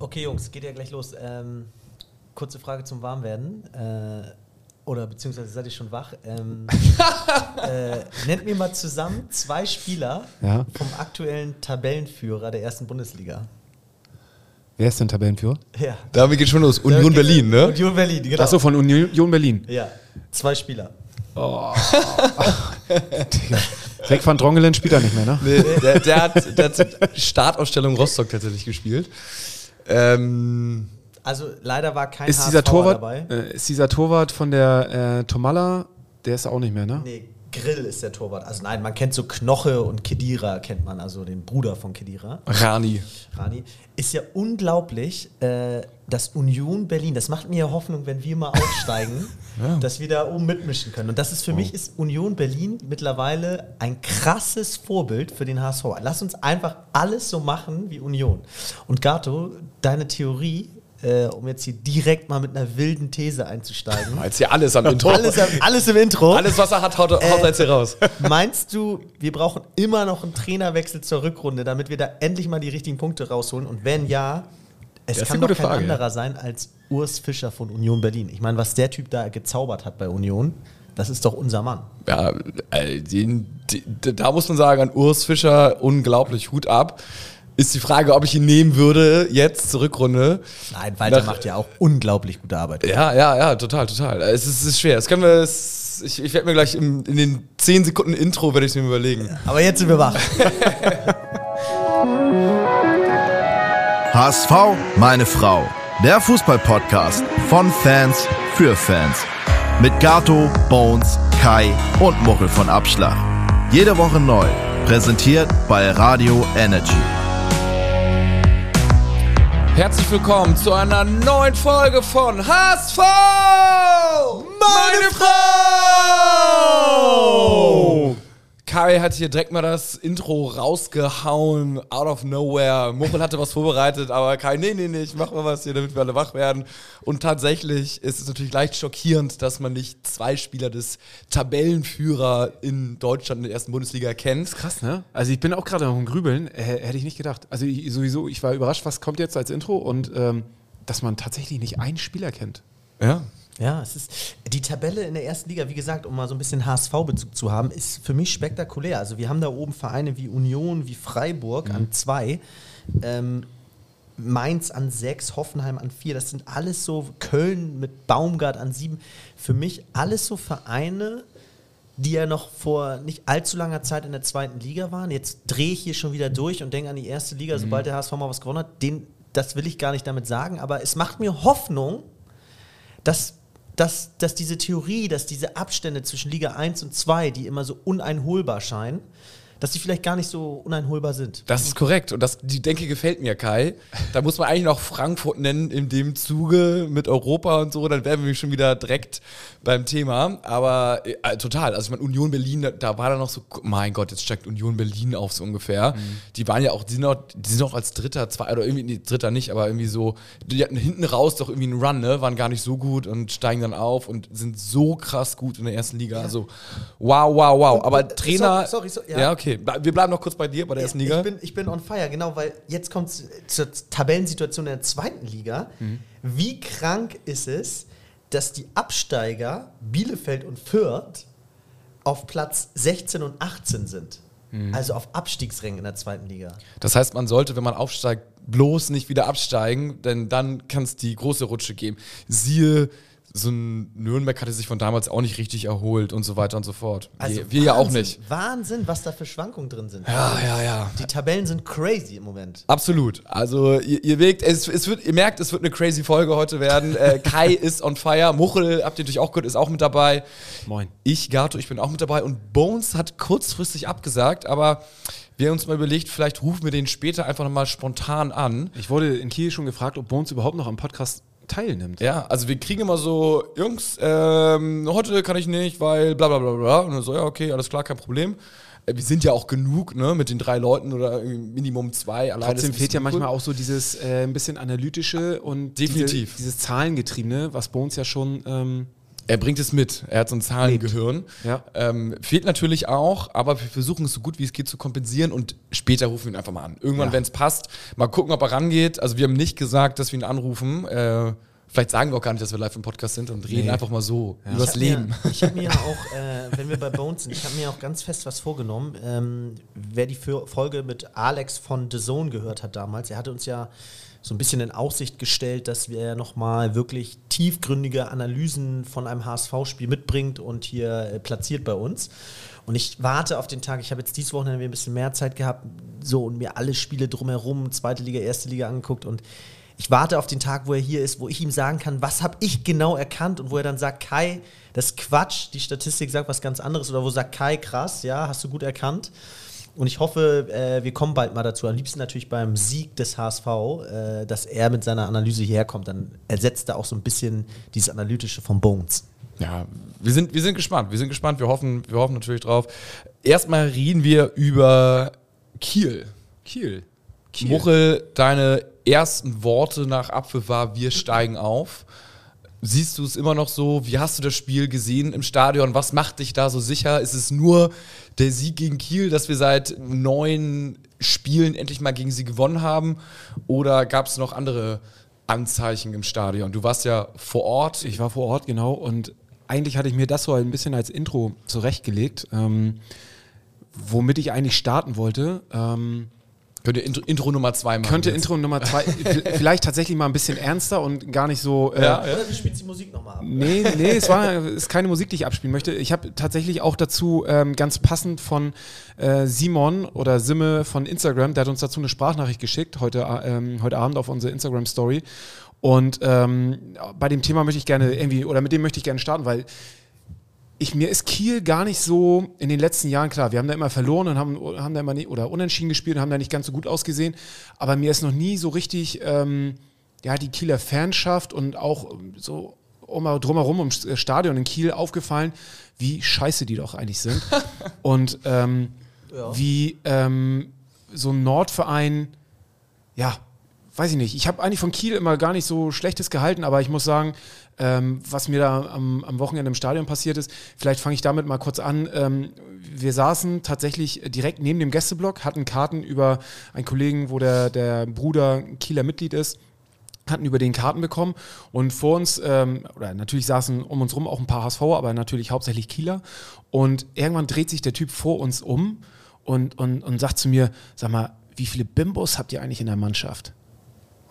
Okay, Jungs, geht ja gleich los. Ähm, kurze Frage zum Warmwerden. Äh, oder beziehungsweise seid ihr schon wach? Ähm, äh, nennt mir mal zusammen zwei Spieler Ja. vom aktuellen Tabellenführer der ersten Bundesliga. Wer ist denn Tabellenführer? Ja. Damit geht schon los. Union Berlin, ne? Union Berlin, genau. Achso, von Union Berlin. Ja, zwei Spieler. Rick van Drongelen spielt er nicht mehr, ne? Nee, der, der, hat, der hat Startausstellung Rostock tatsächlich gespielt. Ähm, Also leider war kein Ist HSVer dieser, Torwart, dabei. äh, ist dieser Torwart von der äh, Tomalla, der ist auch nicht mehr, ne? Nee, Grill ist der Torwart. Also nein, man kennt so Knoche und Kedira kennt man, also den Bruder von Kedira. Rani. Rani. Ist ja unglaublich, äh, dass Union Berlin, das macht mir ja Hoffnung, wenn wir mal aufsteigen, dass wir da oben mitmischen können. Und das ist für mich ist Union Berlin mittlerweile ein krasses Vorbild für den HSV. Lass uns einfach alles so machen wie Union. Und Gato, deine Theorie, äh, um jetzt hier direkt mal mit einer wilden These einzusteigen. Jetzt hier alles am Intro. alles, alles im Intro. Alles, was er hat, haut, haut er jetzt hier raus. Meinst du, wir brauchen immer noch einen Trainerwechsel zur Rückrunde, damit wir da endlich mal die richtigen Punkte rausholen? Und wenn ja, es Das kann doch kein Frage, anderer sein als Urs Fischer von Union Berlin. Ich meine, was der Typ da gezaubert hat bei Union, das ist doch unser Mann. Ja, äh, den, da muss man sagen, an Urs Fischer unglaublich Hut ab. Ist die Frage, ob ich ihn nehmen würde, jetzt zur Rückrunde. Nein, Walter Nach- macht ja auch unglaublich gute Arbeit. Ja, ja, ja, total, total. Es ist, es ist schwer. Das können wir, es, ich, ich werde mir gleich im, in den 10 Sekunden Intro, werde ich es mir überlegen. Aber jetzt sind wir wach. HSV, meine Frau. Der Fußballpodcast von Fans für Fans. Mit Gato, Bones, Kai und Muchel von Abschlag. Jede Woche neu. Präsentiert bei Radio Energy. Herzlich willkommen zu einer neuen Folge von HSV! Meine Frau! Kai hat hier direkt mal das Intro rausgehauen, out of nowhere. Muchel hatte was vorbereitet, aber Kai, nee, nee, nee, ich mach mal was hier, damit wir alle wach werden. Und tatsächlich ist es natürlich leicht schockierend, dass man nicht zwei Spieler des Tabellenführer in Deutschland in der ersten Bundesliga kennt. Krass, ne? Also ich bin auch gerade noch im Grübeln, äh, hätte ich nicht gedacht. Also ich, sowieso, ich war überrascht, was kommt jetzt als Intro und ähm, dass man tatsächlich nicht einen Spieler kennt. Ja. Ja, es ist die Tabelle in der ersten Liga, wie gesagt, um mal so ein bisschen HSV-Bezug zu haben, ist für mich spektakulär. Also wir haben da oben Vereine wie Union, wie Freiburg an zwei, ähm, Mainz an sechs, Hoffenheim an vier. Das sind alles so Köln mit Baumgart an sieben. Für mich alles so Vereine, die ja noch vor nicht allzu langer Zeit in der zweiten Liga waren. Jetzt drehe ich hier schon wieder durch und denke an die erste Liga, sobald der HSV mal was gewonnen hat. Den, das will ich gar nicht damit sagen, aber es macht mir Hoffnung, dass, dass, dass diese Theorie, dass diese Abstände zwischen Liga 1 und 2, die immer so uneinholbar scheinen, dass die vielleicht gar nicht so uneinholbar sind. Das ist korrekt und das, die Denke gefällt mir, Kai. Da muss man eigentlich noch Frankfurt nennen in dem Zuge mit Europa und so, dann wären wir schon wieder direkt beim Thema. Aber äh, total, also ich meine, Union Berlin, da, da war da noch so, mein Gott, jetzt steigt Union Berlin auf so ungefähr. Die waren ja auch, die sind auch, die sind auch als Dritter, zwei, oder irgendwie, nee, Dritter nicht, aber irgendwie so, die hatten hinten raus doch irgendwie einen Run, ne, waren gar nicht so gut und steigen dann auf und sind so krass gut in der ersten Liga. Also, wow, wow, wow. Aber und, äh, Trainer. sorry, sorry, sorry, ja. ja, okay. Ble- Wir bleiben noch kurz bei dir, bei der ersten Liga. Ich bin, ich bin on fire, genau, weil jetzt kommt es zur Tabellensituation in der zweiten Liga. Mhm. Wie krank ist es, dass die Absteiger Bielefeld und Fürth auf Platz 16 und 18 sind? Mhm. Also auf Abstiegsrängen in der zweiten Liga. Das heißt, man sollte, wenn man aufsteigt, bloß nicht wieder absteigen, denn dann kann es die große Rutsche geben. Siehe, so ein Nürnberg hatte sich von damals auch nicht richtig erholt und so weiter und so fort. wir, wir ja auch Also nicht. Wahnsinn, was da für Schwankungen drin sind. Ja, ja, ja. Die Tabellen sind crazy im Moment. Absolut. Also ihr, ihr, wirkt, es, es wird, ihr merkt, es wird eine crazy Folge heute werden. Äh, Kai ist on fire. Muchel, habt ihr natürlich auch gehört, ist auch mit dabei. Moin. Ich, Gato, ich bin auch mit dabei. Und Bones hat kurzfristig abgesagt, aber wir haben uns mal überlegt, vielleicht rufen wir den später einfach nochmal spontan an. Ich wurde in Kiel schon gefragt, ob Bones überhaupt noch am Podcast teilnimmt. Ja, also wir kriegen immer so, Jungs, ähm, heute kann ich nicht, weil bla bla bla bla. Und so, ja, okay, alles klar, kein Problem. Äh, Wir sind ja auch genug, ne, mit den drei Leuten oder Minimum zwei. Alleine Trotzdem fehlt ja manchmal auch so dieses äh, ein bisschen analytische und Definitiv. Diese, dieses Zahlengetriebene, was Bones ja schon ähm, Er bringt es mit. Er hat so ein Zahlengehirn. Ja. Ähm, fehlt natürlich auch, aber wir versuchen es so gut wie es geht zu kompensieren und später rufen wir ihn einfach mal an. Irgendwann, Ja. wenn es passt, mal gucken, ob er rangeht. Also wir haben nicht gesagt, dass wir ihn anrufen. Äh, vielleicht sagen wir auch gar nicht, dass wir live im Podcast sind und reden Nee. einfach mal so Ich übers hab Leben. Mir, ich habe mir auch, äh, wenn wir bei Bones sind, ich habe mir auch ganz fest was vorgenommen. Ähm, wer die Fo- Folge mit Alex von The Zone gehört hat damals, er hatte uns ja so ein bisschen in Aussicht gestellt, dass wir nochmal wirklich tiefgründige Analysen von einem HSV-Spiel mitbringt und hier äh, platziert bei uns. Und ich warte auf den Tag, ich habe jetzt dieses Wochenende ein bisschen mehr Zeit gehabt, so und mir alle Spiele drumherum, zweite Liga, erste Liga angeguckt und ich warte auf den Tag, wo er hier ist, wo ich ihm sagen kann, was habe ich genau erkannt und wo er dann sagt, Kai, das ist Quatsch, die Statistik sagt was ganz anderes oder wo sagt Kai, krass, ja, hast du gut erkannt. Und ich hoffe, äh, wir kommen bald mal dazu. Am liebsten natürlich beim Sieg des HSV, äh, dass er mit seiner Analyse hierher kommt. Dann ersetzt er auch so ein bisschen dieses Analytische von Bones. Ja, wir sind, wir sind gespannt. Wir sind gespannt. Wir hoffen, wir hoffen natürlich drauf. Erstmal reden wir über Kiel. Kiel. Muchel, deine ersten Worte nach Apfel war, wir steigen auf. Siehst du es immer noch so? Wie hast du das Spiel gesehen im Stadion? Was macht dich da so sicher? Ist es nur der Sieg gegen Kiel, dass wir seit neun Spielen endlich mal gegen sie gewonnen haben? Oder gab es noch andere Anzeichen im Stadion? Du warst ja vor Ort. Ich war vor Ort, genau. Und eigentlich hatte ich mir das so ein bisschen als Intro zurechtgelegt, ähm, womit ich eigentlich starten wollte. Ähm, Könnte Intro, Intro Nummer zwei machen. könnte jetzt. Intro Nummer zwei, vielleicht tatsächlich mal ein bisschen ernster und gar nicht so. Äh, Ja, ja. Oder du spielst die Musik nochmal ab. Nee, nee, es war es ist keine Musik, die ich abspielen möchte. Ich habe tatsächlich auch dazu ähm, ganz passend von äh, Simon oder Simme von Instagram, der hat uns dazu eine Sprachnachricht geschickt, heute, äh, ähm, heute Abend auf unsere Instagram-Story. Und ähm, bei dem Thema möchte ich gerne irgendwie, oder mit dem möchte ich gerne starten, weil ich, mir ist Kiel gar nicht so in den letzten Jahren klar. Wir haben da immer verloren und haben, haben da immer nie, oder unentschieden gespielt und haben da nicht ganz so gut ausgesehen. Aber mir ist noch nie so richtig ähm, ja, die Kieler Fanschaft und auch ähm, so um, drumherum im S- Stadion in Kiel aufgefallen, wie scheiße die doch eigentlich sind. und ähm, Ja. wie ähm, so ein Nordverein, ja, weiß ich nicht. Ich habe eigentlich von Kiel immer gar nicht so Schlechtes gehalten, aber ich muss sagen, ähm, was mir da am, am Wochenende im Stadion passiert ist, vielleicht fange ich damit mal kurz an. Ähm, wir saßen tatsächlich direkt neben dem Gästeblock, hatten Karten über einen Kollegen, wo der, der Bruder Kieler Mitglied ist hatten über den Karten bekommen und vor uns, ähm, oder natürlich saßen um uns rum auch ein paar HSVer, aber natürlich hauptsächlich Kieler. Und irgendwann dreht sich der Typ vor uns um und, und, und sagt zu mir, sag mal, wie viele Bimbos habt ihr eigentlich in der Mannschaft?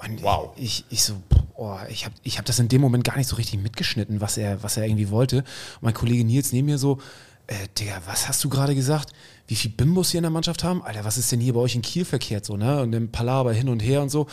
Und Wow. Ich, ich so, oh, ich habe ich hab das in dem Moment gar nicht so richtig mitgeschnitten, was er, was er irgendwie wollte. Und mein Kollege Nils neben mir so, äh, Digga, was hast du gerade gesagt? Wie viele Bimbos hier in der Mannschaft haben? Alter, was ist denn hier bei euch in Kiel verkehrt so, ne? Und im Palaber hin und her und so.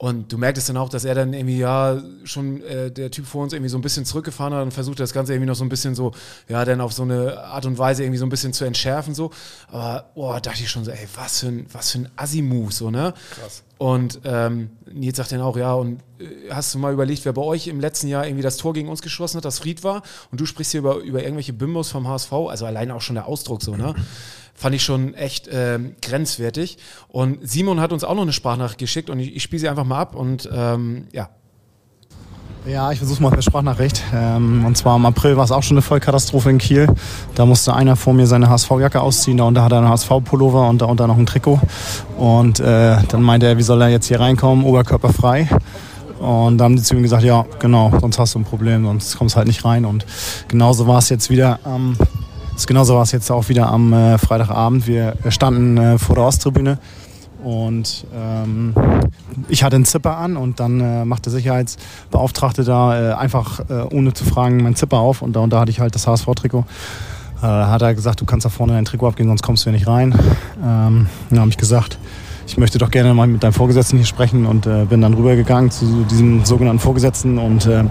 Und du merktest dann auch, dass er dann irgendwie, ja, schon äh, der Typ vor uns irgendwie so ein bisschen zurückgefahren hat und versucht das Ganze irgendwie noch so ein bisschen so, ja, dann auf so eine Art und Weise irgendwie so ein bisschen zu entschärfen, so. Aber, boah, dachte ich schon so, ey, was für ein, was für ein Assi-Move, so, ne? Krass. Und ähm, Nils sagt dann auch, ja, und äh, hast du mal überlegt, wer bei euch im letzten Jahr irgendwie das Tor gegen uns geschossen hat, das Fried war? Und du sprichst hier über, über irgendwelche Bimbos vom HSV, also alleine auch schon der Ausdruck so, ne? Fand ich schon echt ähm, grenzwertig. Und Simon hat uns auch noch eine Sprachnachricht geschickt und ich, ich spiele sie einfach mal ab und ähm, ja. Ja, ich versuche mal per Sprachnachricht. Ähm, und zwar im April war es auch schon eine Vollkatastrophe in Kiel. Da musste einer vor mir seine HSV-Jacke ausziehen, darunter hat er einen HSV-Pullover und darunter noch ein Trikot. Und äh, dann meinte er, wie soll er jetzt hier reinkommen, oberkörperfrei. Und dann haben die zu ihm gesagt, ja, genau, sonst hast du ein Problem, sonst kommst halt nicht rein. Und genauso war es jetzt wieder am, genauso war es jetzt auch wieder am äh, Freitagabend. Wir standen äh, vor der Osttribüne und ähm, ich hatte einen Zipper an und dann äh, macht der Sicherheitsbeauftragte da äh, einfach äh, ohne zu fragen meinen Zipper auf und darunter hatte ich halt das HSV-Trikot. Äh, hat er gesagt, du kannst da vorne dein Trikot abgeben, sonst kommst du hier nicht rein. Ähm, dann habe ich gesagt, ich möchte doch gerne mal mit deinem Vorgesetzten hier sprechen und äh, bin dann rübergegangen zu diesem sogenannten Vorgesetzten und äh,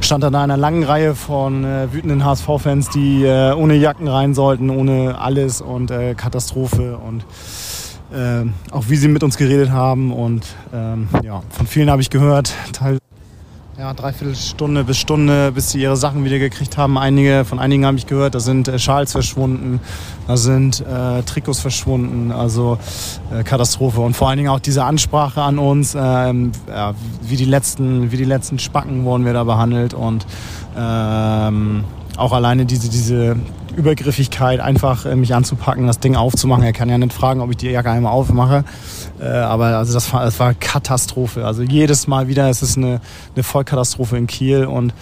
stand dann da in einer langen Reihe von äh, wütenden HSV-Fans, die äh, ohne Jacken rein sollten, ohne alles und äh, Katastrophe und ähm, auch wie sie mit uns geredet haben und ähm, ja, von vielen habe ich gehört, teil Ja, dreiviertel Stunde bis Stunde, bis sie ihre Sachen wieder gekriegt haben. Einige, von einigen habe ich gehört, da sind äh, Schals verschwunden, da sind äh, Trikots verschwunden, also äh, Katastrophe. Und vor allen Dingen auch diese Ansprache an uns, ähm, ja, wie, die letzten, wie die letzten Spacken wurden wir da behandelt und ähm, auch alleine diese, diese Übergriffigkeit, einfach äh, mich anzupacken, das Ding aufzumachen. Er kann ja nicht fragen, ob ich die Jacke einmal aufmache. Äh, aber also das war, das war Katastrophe. Also jedes Mal wieder ist es eine, eine Vollkatastrophe in Kiel und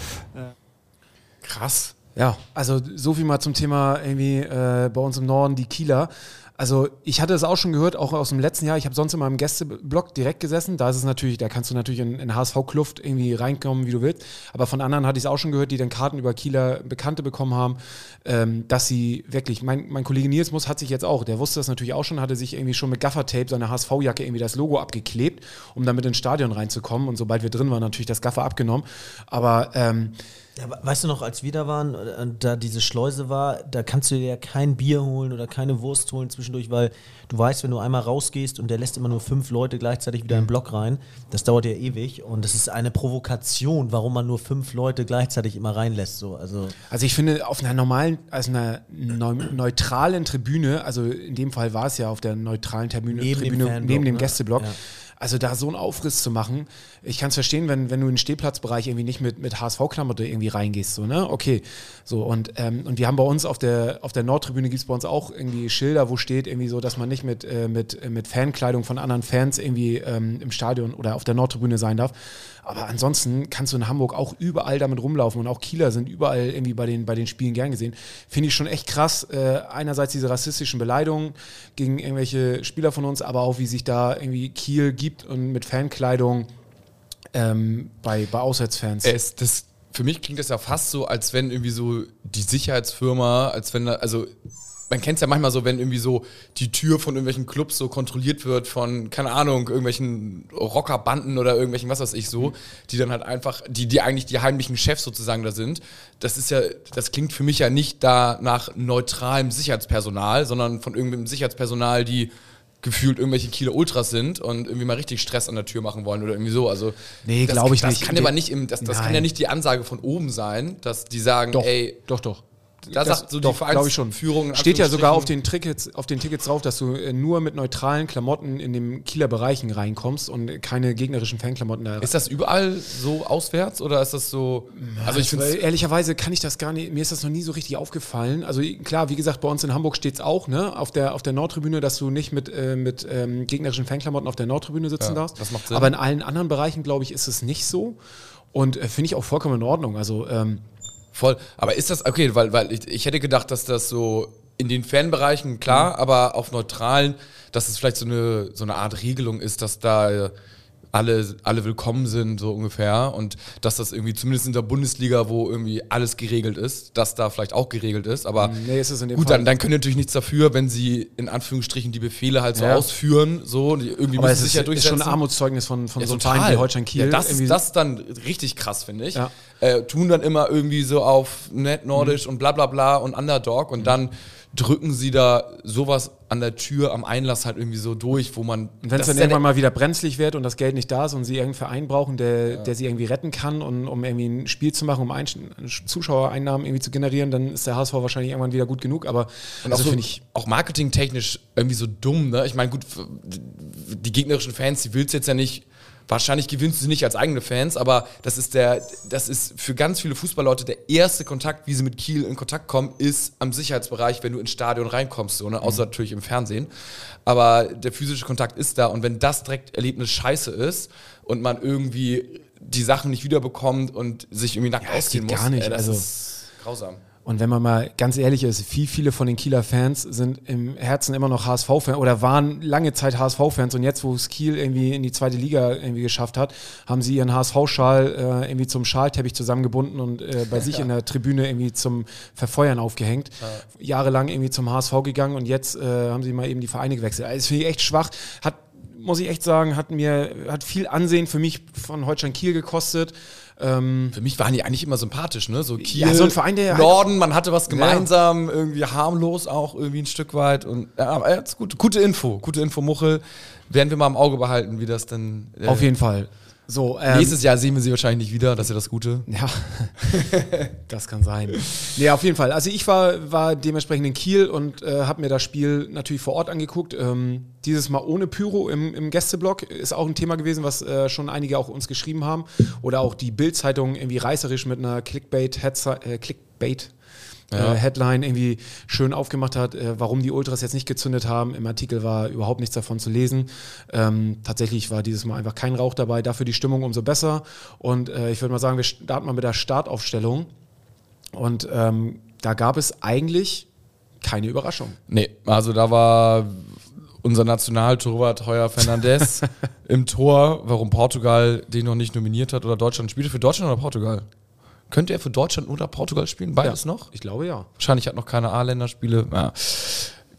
Krass. Ja, also so viel mal zum Thema irgendwie äh, bei uns im Norden, die Kieler. Also ich hatte es auch schon gehört, auch aus dem letzten Jahr. Ich habe sonst in meinem Gästeblock direkt gesessen. Da ist es natürlich, da kannst du natürlich in, in HSV-Kluft irgendwie reinkommen, wie du willst. Aber von anderen hatte ich es auch schon gehört, die dann Karten über Kieler Bekannte bekommen haben, ähm, dass sie wirklich, mein, mein Kollege Nils muss hat sich jetzt auch, der wusste das natürlich auch schon, hatte sich irgendwie schon mit Gaffertape seine HSV-Jacke irgendwie das Logo abgeklebt, um damit ins Stadion reinzukommen. Und sobald wir drin waren, natürlich das Gaffer abgenommen. Aber ähm, Ja, we- weißt du noch, als wir da waren, äh, da diese Schleuse war, da kannst du dir ja kein Bier holen oder keine Wurst holen zwischendurch, weil du weißt, wenn du einmal rausgehst und der lässt immer nur fünf Leute gleichzeitig wieder im Block rein, das dauert ja ewig und das ist eine Provokation, warum man nur fünf Leute gleichzeitig immer reinlässt. So. Also, Also ich finde, auf einer normalen, also einer neu, neutralen Tribüne, also in dem Fall war es ja auf der neutralen Tribüne, Neben dem Tribüne Fanblock, neben dem ne? Gästeblock, Ja. Also da so einen Aufriss zu machen, ich kann es verstehen, wenn, wenn du in den Stehplatzbereich irgendwie nicht mit, mit HSV-Klamotte irgendwie reingehst, so, ne? Okay. So, und, ähm, und wir haben bei uns auf der, auf der Nordtribüne gibt es bei uns auch irgendwie Schilder, wo steht irgendwie so, dass man nicht mit, äh, mit, äh, mit Fankleidung von anderen Fans irgendwie ähm, im Stadion oder auf der Nordtribüne sein darf. Aber ansonsten kannst du in Hamburg auch überall damit rumlaufen und auch Kieler sind überall irgendwie bei den, bei den Spielen gern gesehen. Finde ich schon echt krass. Äh, einerseits diese rassistischen Beleidigungen gegen irgendwelche Spieler von uns, aber auch wie sich da irgendwie Kiel gibt und mit Fankleidung ähm, bei, bei Auswärtsfans. Es, das, für mich klingt das ja fast so, als wenn irgendwie so die Sicherheitsfirma, als wenn also man kennt es ja manchmal so, wenn irgendwie so die Tür von irgendwelchen Clubs so kontrolliert wird von, keine Ahnung, irgendwelchen Rockerbanden oder irgendwelchen, was weiß ich so, die dann halt einfach, die, die eigentlich die heimlichen Chefs sozusagen da sind. Das ist ja, das klingt für mich ja nicht da nach neutralem Sicherheitspersonal, sondern von irgendeinem Sicherheitspersonal, die gefühlt irgendwelche Kieler Ultras sind und irgendwie mal richtig Stress an der Tür machen wollen oder irgendwie so. Also Nee, das- glaub ich das nicht. Kann aber nicht im, das, das kann ja nicht die Ansage von oben sein, dass die sagen, doch, ey, doch, doch. Da Das- sagt so die doch, glaube ich schon. Vereinsführung. in Steht ja sogar auf den Tickets, auf den Tickets drauf, dass du äh, nur mit neutralen Klamotten in den Kieler Bereichen reinkommst und keine gegnerischen Fanklamotten da Ist das überall so auswärts oder ist das so? Also ich finde ehrlicherweise kann ich das gar nicht, mir ist das noch nie so richtig aufgefallen. Also klar, wie gesagt, bei uns in Hamburg steht es auch, ne, auf der, auf der Nordtribüne, dass du nicht mit, äh, mit ähm, gegnerischen Fanklamotten auf der Nordtribüne sitzen Ja, darfst. das macht Sinn. Aber in allen anderen Bereichen, glaube ich, ist es nicht so. Und äh, finde ich auch vollkommen in Ordnung. Also ähm, voll. Aber ist das okay? Weil, weil ich, ich hätte gedacht, dass das so in den Fanbereichen Mhm. klar, aber auf neutralen, dass es vielleicht so eine so eine Art Regelung ist, dass da äh, alle, alle willkommen sind, so ungefähr. Und dass das irgendwie, zumindest in der Bundesliga, wo irgendwie alles geregelt ist, dass da vielleicht auch geregelt ist. Aber nee, ist es in dem Gut, Fall. dann, dann können die natürlich nichts dafür, wenn sie in Anführungsstrichen die Befehle halt so Ja. ausführen. So, irgendwie aber müssen es sich ist, ja ist durchsetzen. schon ein Armutszeugnis von, von Ja, so einem Verein wie Holstein Kiel. Ja, das, ist, das ist dann richtig krass, finde ich. Äh, tun dann immer irgendwie so auf Mhm. nordisch und bla bla bla und Underdog und dann drücken sie da sowas an der Tür am Einlass halt irgendwie so durch, wo man. Und wenn es dann ja irgendwann mal wieder brenzlig wird und das Geld nicht da ist und sie irgendeinen Verein brauchen, der, der sie irgendwie retten kann und um irgendwie ein Spiel zu machen, um Ein Zuschauereinnahmen irgendwie zu generieren, dann ist der HSV wahrscheinlich irgendwann wieder gut genug. Aber Und also so, finde ich, auch marketingtechnisch irgendwie so dumm, ne? Ich meine, gut, die gegnerischen Fans, die willst jetzt ja nicht, wahrscheinlich gewinnst du sie nicht als eigene Fans, aber das ist der, das ist für ganz viele Fußballleute der erste Kontakt, wie sie mit Kiel in Kontakt kommen, ist am Sicherheitsbereich, wenn du ins Stadion reinkommst, so, ne? außer natürlich im Fernsehen. Aber der physische Kontakt ist da und wenn das direkt Erlebnis scheiße ist und man irgendwie die Sachen nicht wiederbekommt und sich irgendwie nackt Ja, ausziehen muss, gar nicht, ey, das also- ist grausam. Und wenn man mal ganz ehrlich ist, wie viele von den Kieler Fans sind im Herzen immer noch HSV-Fans oder waren lange Zeit HSV-Fans und jetzt, wo es Kiel irgendwie in die zweite Liga irgendwie geschafft hat, haben sie ihren HSV-Schal äh, irgendwie zum Schalteppich zusammengebunden und äh, bei sich in der Tribüne irgendwie zum Verfeuern aufgehängt. Jahrelang irgendwie zum HSV gegangen und jetzt äh, haben sie mal eben die Vereine gewechselt. Also das finde ich echt schwach. Hat muss ich echt sagen, hat mir hat viel Ansehen für mich von Holstein Kiel gekostet. Ähm, Für mich waren die eigentlich immer sympathisch, ne? So Kiel, Ja, so ein Verein, der Norden, man hatte was gemeinsam, irgendwie harmlos auch irgendwie ein Stück weit. Und ja, aber ja, ist gut, gute Info, gute Info, Muchel. Werden wir mal im Auge behalten, wie das dann. äh, auf jeden Fall. So, ähm, Nächstes Jahr sehen wir sie wahrscheinlich nicht wieder, das ist ja das Gute. Ja, das kann sein. Nee, auf jeden Fall. Also ich war, war dementsprechend in Kiel und äh, habe mir das Spiel natürlich vor Ort angeguckt. Ähm, dieses Mal ohne Pyro im, im Gästeblock ist auch ein Thema gewesen, was äh, schon einige auch uns geschrieben haben. Oder auch die Bild-Zeitung irgendwie reißerisch mit einer Clickbait, Clickbait äh, Headline irgendwie schön aufgemacht hat, äh, warum die Ultras jetzt nicht gezündet haben. Im Artikel war überhaupt nichts davon zu lesen. Ähm, tatsächlich war dieses Mal einfach kein Rauch dabei, dafür die Stimmung umso besser. Und äh, ich würde mal sagen, wir starten mal mit der Startaufstellung. Und ähm, da gab es eigentlich keine Überraschung. Nee, also da war unser Nationaltorwart Heuer Fernandez im Tor, warum Portugal den noch nicht nominiert hat oder Deutschland spielte. Für Deutschland oder Portugal? Könnte er für Deutschland oder Portugal spielen? Beides noch? Ich glaube ja. Wahrscheinlich hat noch keine A-Länderspiele. Ja.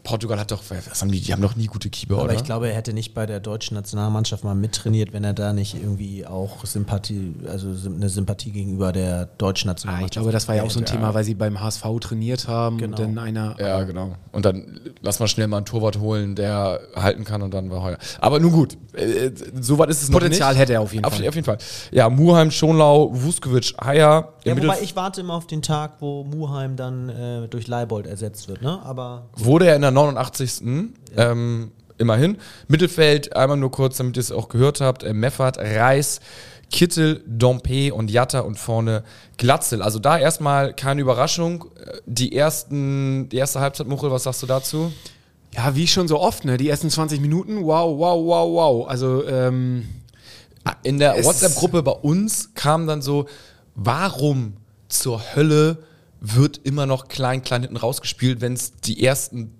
Portugal hat doch, was haben die, die haben doch nie gute Keeper, Aber oder? ich glaube, er hätte nicht bei der deutschen Nationalmannschaft mal mittrainiert, wenn er da nicht irgendwie auch Sympathie, also eine Sympathie gegenüber der deutschen Ah, Nationalmannschaft. ich glaube, das war ja auch so ein Ja. Thema, weil sie beim HSV trainiert haben Genau. und dann einer. ja, genau. Und dann lass mal schnell mal einen Torwart holen, der halten kann und dann war Heuer. Aber nun gut, äh, so weit ist es Potenzial noch nicht. hätte er auf jeden auf, Fall. Auf jeden Fall. Ja, Muheim, Schonlau, Vuskovic, Haier. Ja, wobei ich warte immer auf den Tag, wo Muheim dann äh, durch Leibold ersetzt wird, ne? Aber Wurde er in der 89. Ähm, immerhin. Mittelfeld, einmal nur kurz, damit ihr es auch gehört habt, äh, Meffert, Reis, Kittel, Dompe und Jatta und vorne Glatzel. Also da erstmal keine Überraschung. Äh, Die, ersten, die erste Halbzeit, Muchel, was sagst du dazu? Ja, wie schon so oft, ne? Die ersten 20 Minuten, wow, wow, wow, wow. Also, ähm, In der WhatsApp-Gruppe bei uns kam dann so, warum zur Hölle wird immer noch klein, klein hinten rausgespielt, wenn es die ersten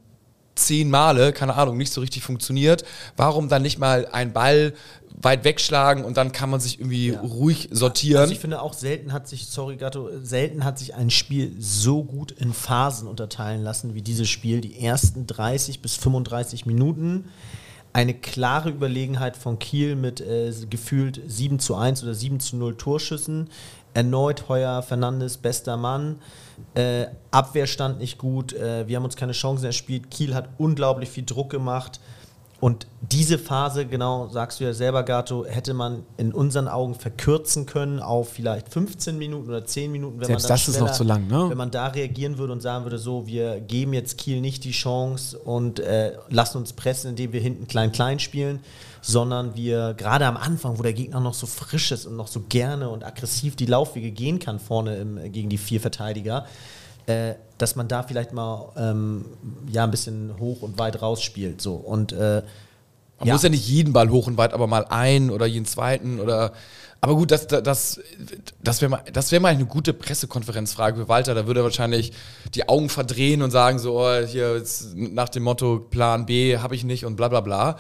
zehn Male, keine Ahnung, nicht so richtig funktioniert. Warum dann nicht mal einen Ball weit wegschlagen und dann kann man sich irgendwie ruhig sortieren? Also ich finde auch selten hat sich, sorry Gatto, selten hat sich ein Spiel so gut in Phasen unterteilen lassen wie dieses Spiel. Die ersten 30 bis 35 Minuten. Eine klare Überlegenheit von Kiel mit äh, gefühlt 7 zu 1 oder 7 zu 0 Torschüssen. Erneut Heuer Fernandes, bester Mann. Äh, Abwehr stand nicht gut. Äh, wir haben uns keine Chancen erspielt. Kiel hat unglaublich viel Druck gemacht. Und diese Phase, genau, sagst du ja selber, Gato, hätte man in unseren Augen verkürzen können auf vielleicht 15 Minuten oder 10 Minuten. Wenn Selbst man das ist noch zu lang, ne? Wenn man da reagieren würde und sagen würde, so, wir geben jetzt Kiel nicht die Chance und äh, lassen uns pressen, indem wir hinten klein-klein spielen, sondern wir gerade am Anfang, wo der Gegner noch so frisch ist und noch so gerne und aggressiv die Laufwege gehen kann vorne im, gegen die vier Verteidiger, äh, dass man da vielleicht mal ähm, ja, ein bisschen hoch und weit rausspielt. So. Und äh, Man ja. muss ja nicht jeden Ball hoch und weit, aber mal einen oder jeden zweiten oder. Aber gut, das, das, das wäre mal, das wär mal eine gute Pressekonferenzfrage für Walter. Da würde er wahrscheinlich die Augen verdrehen und sagen: So, oh, hier nach dem Motto Plan B habe ich nicht und bla bla bla.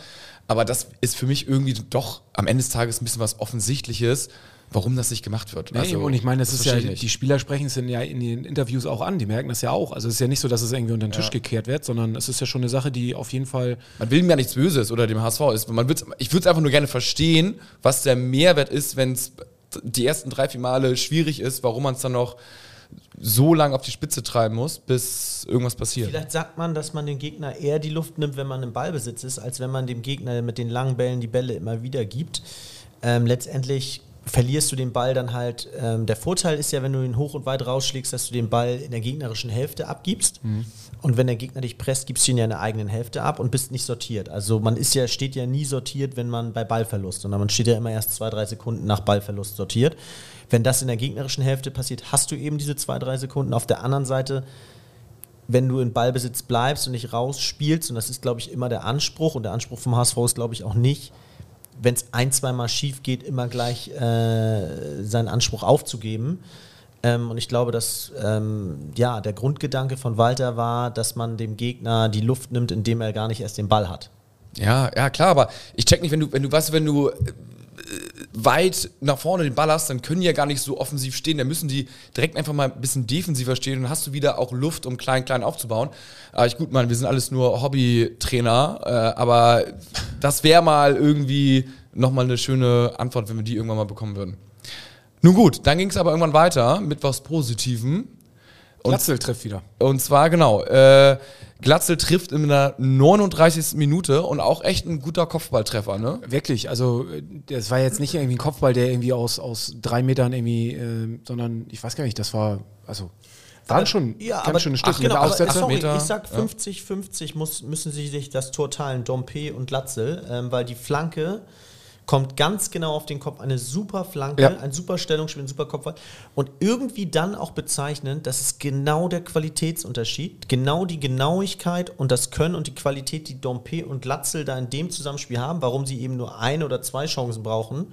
Aber das ist für mich irgendwie doch am Ende des Tages ein bisschen was Offensichtliches, warum das nicht gemacht wird. Nee, Also, und ich meine, das, ist ja, die. Spieler sprechen es ja in den Interviews auch an, die merken das ja auch. Also es ist ja nicht so, dass es irgendwie unter den Tisch gekehrt wird, sondern es ist ja schon eine Sache, die auf jeden Fall. Man will ihm ja nichts Böses oder dem HSV ist. Man wird's, ich würde es einfach nur gerne verstehen, was der Mehrwert ist, wenn es die ersten drei, vier Male schwierig ist, warum man es dann noch so lange auf die Spitze treiben muss, bis irgendwas passiert. Vielleicht sagt man, dass man den Gegner eher die Luft nimmt, wenn man im Ballbesitz ist, als wenn man dem Gegner mit den langen Bällen die Bälle immer wieder gibt. Ähm, letztendlich verlierst du den Ball dann halt. Ähm, der Vorteil ist ja, wenn du ihn hoch und weit rausschlägst, dass du den Ball in der gegnerischen Hälfte abgibst. Und wenn der Gegner dich presst, gibst du ihn ja in der eigenen Hälfte ab und bist nicht sortiert. Also man ist ja, steht ja nie sortiert, wenn man bei Ballverlust, sondern man steht ja immer erst zwei, drei Sekunden nach Ballverlust sortiert. Wenn das in der gegnerischen Hälfte passiert, hast du eben diese zwei, drei Sekunden. Auf der anderen Seite wenn du in Ballbesitz bleibst und nicht rausspielst, und das ist, glaube ich, immer der Anspruch, und der Anspruch vom HSV ist, glaube ich, auch nicht, wenn es ein, zweimal schief geht, immer gleich äh, seinen Anspruch aufzugeben. Ähm, und ich glaube, dass ähm, ja, der Grundgedanke von Walter war, dass man dem Gegner die Luft nimmt, indem er gar nicht erst den Ball hat. Ja, ja, klar, aber ich check nicht, wenn du, wenn du, weißt wenn du äh, weit nach vorne den Ball hast, dann können die ja gar nicht so offensiv stehen. Dann müssen die direkt einfach mal ein bisschen defensiver stehen und dann hast du wieder auch Luft, um klein, klein aufzubauen. Aber ich gut, Mann, wir sind alles nur Hobbytrainer, äh, aber das wäre mal irgendwie nochmal eine schöne Antwort, wenn wir die irgendwann mal bekommen würden. Nun gut, dann ging es aber irgendwann weiter mit was Positivem. Glatzel trifft wieder. Und zwar, genau, äh, Glatzel trifft in der 39. Minute und auch echt ein guter Kopfballtreffer, ne? Wirklich, also äh, das war jetzt nicht irgendwie ein Kopfball, der irgendwie aus, aus drei Metern irgendwie, äh, sondern ich weiß gar nicht, das war, also waren schon ja, ganz aber, schöne ach, Stücke genau, mit aber, Aufsätzen. sorry, Meter, ich sag 50-50 muss, müssen sie sich das Tor teilen, Dompe und Latzel, ähm, weil die Flanke kommt ganz genau auf den Kopf. Eine super Flanke, Ja. ein super Stellungsspiel, ein super Kopfball. Und irgendwie dann auch bezeichnend, das ist genau der Qualitätsunterschied, genau die Genauigkeit und das Können und die Qualität, die Dompe und Latzel da in dem Zusammenspiel haben, warum sie eben nur eine oder zwei Chancen brauchen.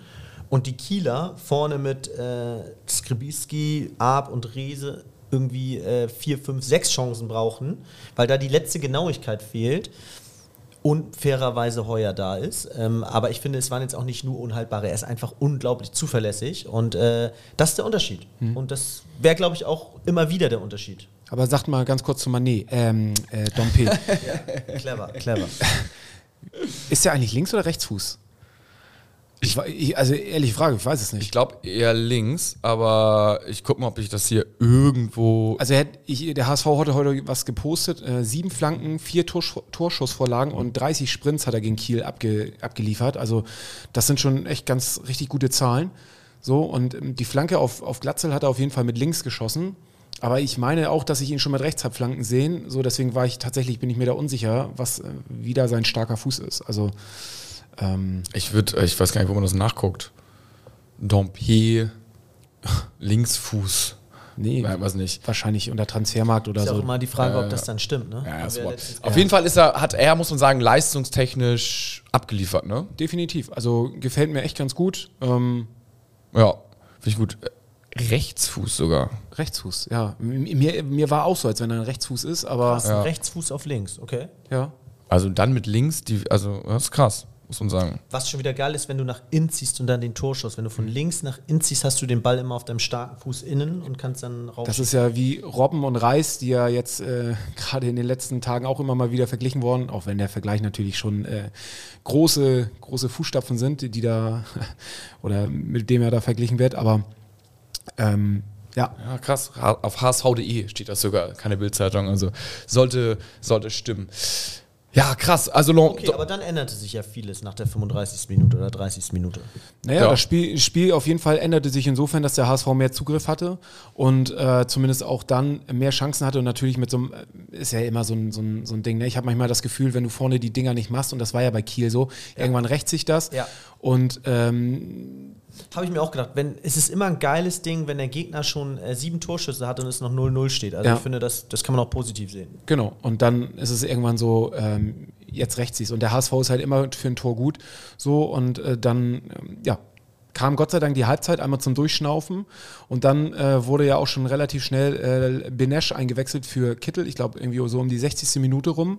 Und die Kieler vorne mit äh, Skribiski, Arp und Rese irgendwie äh, vier, fünf, sechs Chancen brauchen, weil da die letzte Genauigkeit fehlt und fairerweise Heuer da ist. Ähm, aber ich finde, es waren jetzt auch nicht nur unhaltbare, er ist einfach unglaublich zuverlässig und äh, das ist der Unterschied. Und das wäre, glaube ich, auch immer wieder der Unterschied. Aber sagt mal ganz kurz zu Manet, ähm, äh, Dompe. Clever, clever. ist der eigentlich Links- oder Rechtsfuß? Ich, ich, also ehrliche Frage, ich weiß es Ich nicht. glaube eher links, aber ich gucke mal, ob ich das hier irgendwo. Also er ich, der HSV hatte heute was gepostet, äh, sieben Flanken, vier Torsch Torschussvorlagen und 30 Sprints hat er gegen Kiel abge, abgeliefert. Also das sind schon echt ganz richtig gute Zahlen. So, und ähm, die Flanke auf, auf Glatzel hat er auf jeden Fall mit links geschossen. Aber ich meine auch, dass ich ihn schon mit rechts habe flanken sehen. So, deswegen war ich tatsächlich, bin ich mir da unsicher, was äh, wieder sein starker Fuß ist. Also ähm, Ich würde, ich weiß gar nicht, wo man das nachguckt. Dompe, Linksfuß. nee, Nein, weiß nicht. wahrscheinlich unter Transfermarkt oder Ist ja so. auch immer die Frage, ob das dann stimmt. Ne? Ja, das letztens Auf jeden Fall ist er, hat er, muss man sagen, leistungstechnisch abgeliefert, ne? Definitiv. Also gefällt mir echt ganz gut. Ähm, Ja, finde ich gut. Äh, Rechtsfuß sogar. Rechtsfuß, ja. Mir, mir war auch so, als wenn er ein Rechtsfuß ist, aber Krass, ein Rechtsfuß auf links, okay. ja. Also dann mit links, die, also das ist krass, muss man sagen. Was schon wieder geil ist, wenn du nach innen ziehst und dann den Torschuss. Wenn du von links nach innen ziehst, hast du den Ball immer auf deinem starken Fuß innen und kannst dann rauf. Das ist ja wie Robben und Reis, die ja jetzt äh, gerade in den letzten Tagen auch immer mal wieder verglichen worden, auch wenn der Vergleich natürlich schon äh, große, große Fußstapfen sind, die da oder mit dem er da verglichen wird, aber ähm, ja, Ja, krass. Auf hsv.de steht das sogar, keine Bildzeitung, also sollte, sollte stimmen. Ja, krass. Also okay, aber dann änderte sich ja vieles nach der 35. Minute oder 30. Minute. Naja, Ja. das Spiel, Spiel auf jeden Fall änderte sich insofern, dass der HSV mehr Zugriff hatte und äh, zumindest auch dann mehr Chancen hatte. Und natürlich mit so einem, äh, ist ja immer so ein, so ein, so ein Ding. Ne? Ich habe manchmal das Gefühl, wenn du vorne die Dinger nicht machst, und das war ja bei Kiel so, irgendwann rächt sich das. Ja. Und ähm, Habe ich mir auch gedacht, wenn, es ist immer ein geiles Ding, wenn der Gegner schon äh, sieben Torschüsse hat und es noch 0-0 steht. Also Ja. ich finde, das, das kann man auch positiv sehen. genau, und dann ist es irgendwann so, ähm, jetzt rächt sich's. Und der HSV ist halt immer für ein Tor gut. So, und äh, dann, ähm, ja. Kam Gott sei Dank die Halbzeit einmal zum Durchschnaufen und dann äh, wurde ja auch schon relativ schnell äh, Benesch eingewechselt für Kittel, ich glaube irgendwie so um die 60. Minute rum.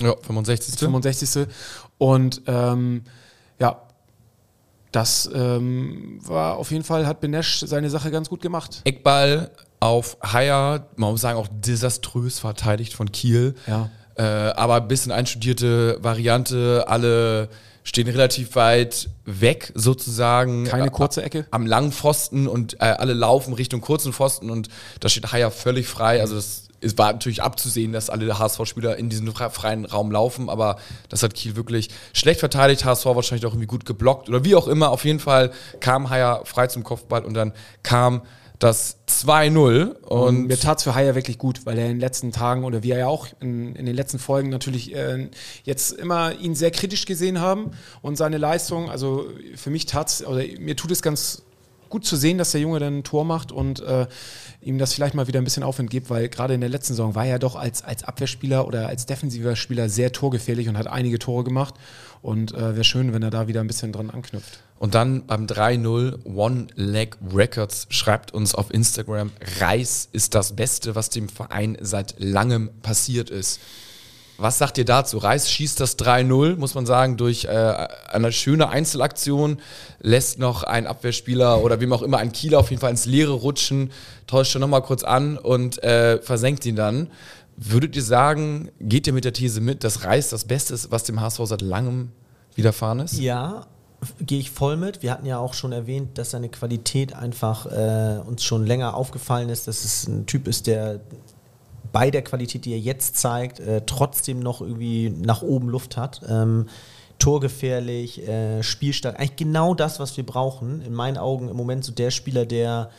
ja, 65. 65. Und ähm, ja, das ähm, war auf jeden Fall, hat Benesch seine Sache ganz gut gemacht. Eckball auf Haier, man muss sagen, auch desaströs verteidigt von Kiel. Ja. Äh, aber ein bisschen einstudierte Variante, alle stehen relativ weit weg sozusagen. Keine Äh, kurze Ecke. Am langen Pfosten und äh, alle laufen Richtung kurzen Pfosten und da steht Haier völlig frei. Also das es war natürlich abzusehen, dass alle HSV-Spieler in diesen fre- freien Raum laufen, aber das hat Kiel wirklich schlecht verteidigt. HSV wahrscheinlich auch irgendwie gut geblockt oder wie auch immer. Auf jeden Fall kam Haier frei zum Kopfball und dann kam das 2-0 und Mir tat es für Haier wirklich gut, weil er in den letzten Tagen oder wir ja auch in, in den letzten Folgen natürlich äh, jetzt immer ihn sehr kritisch gesehen haben und seine Leistung. Also für mich tat's oder mir tut es ganz gut zu sehen, dass der Junge dann ein Tor macht und äh, ihm das vielleicht mal wieder ein bisschen Aufwind gibt, weil gerade in der letzten Saison war er doch als, als Abwehrspieler oder als defensiver Spieler sehr torgefährlich und hat einige Tore gemacht. Und äh, wäre schön, wenn er da wieder ein bisschen dran anknüpft. Und dann beim 3-0 One Leg Records schreibt uns auf Instagram, Reis ist das Beste, was dem Verein seit langem passiert ist. Was sagt ihr dazu? Reis schießt das 3-0, muss man sagen, durch äh, eine schöne Einzelaktion, lässt noch ein Abwehrspieler oder wem auch immer, ein Kieler auf jeden Fall ins Leere rutschen, täuscht schon nochmal kurz an und äh, versenkt ihn dann. Würdet ihr sagen, geht ihr mit der These mit, dass Reis das Beste ist, was dem HSV seit langem widerfahren ist? Ja, gehe ich voll mit. Wir hatten ja auch schon erwähnt, dass seine Qualität einfach äh, uns schon länger aufgefallen ist, dass es ein Typ ist, der bei der Qualität, die er jetzt zeigt, äh, trotzdem noch irgendwie nach oben Luft hat. Ähm, torgefährlich, äh, spielstark. Eigentlich genau das, was wir brauchen. In meinen Augen im Moment so der Spieler, der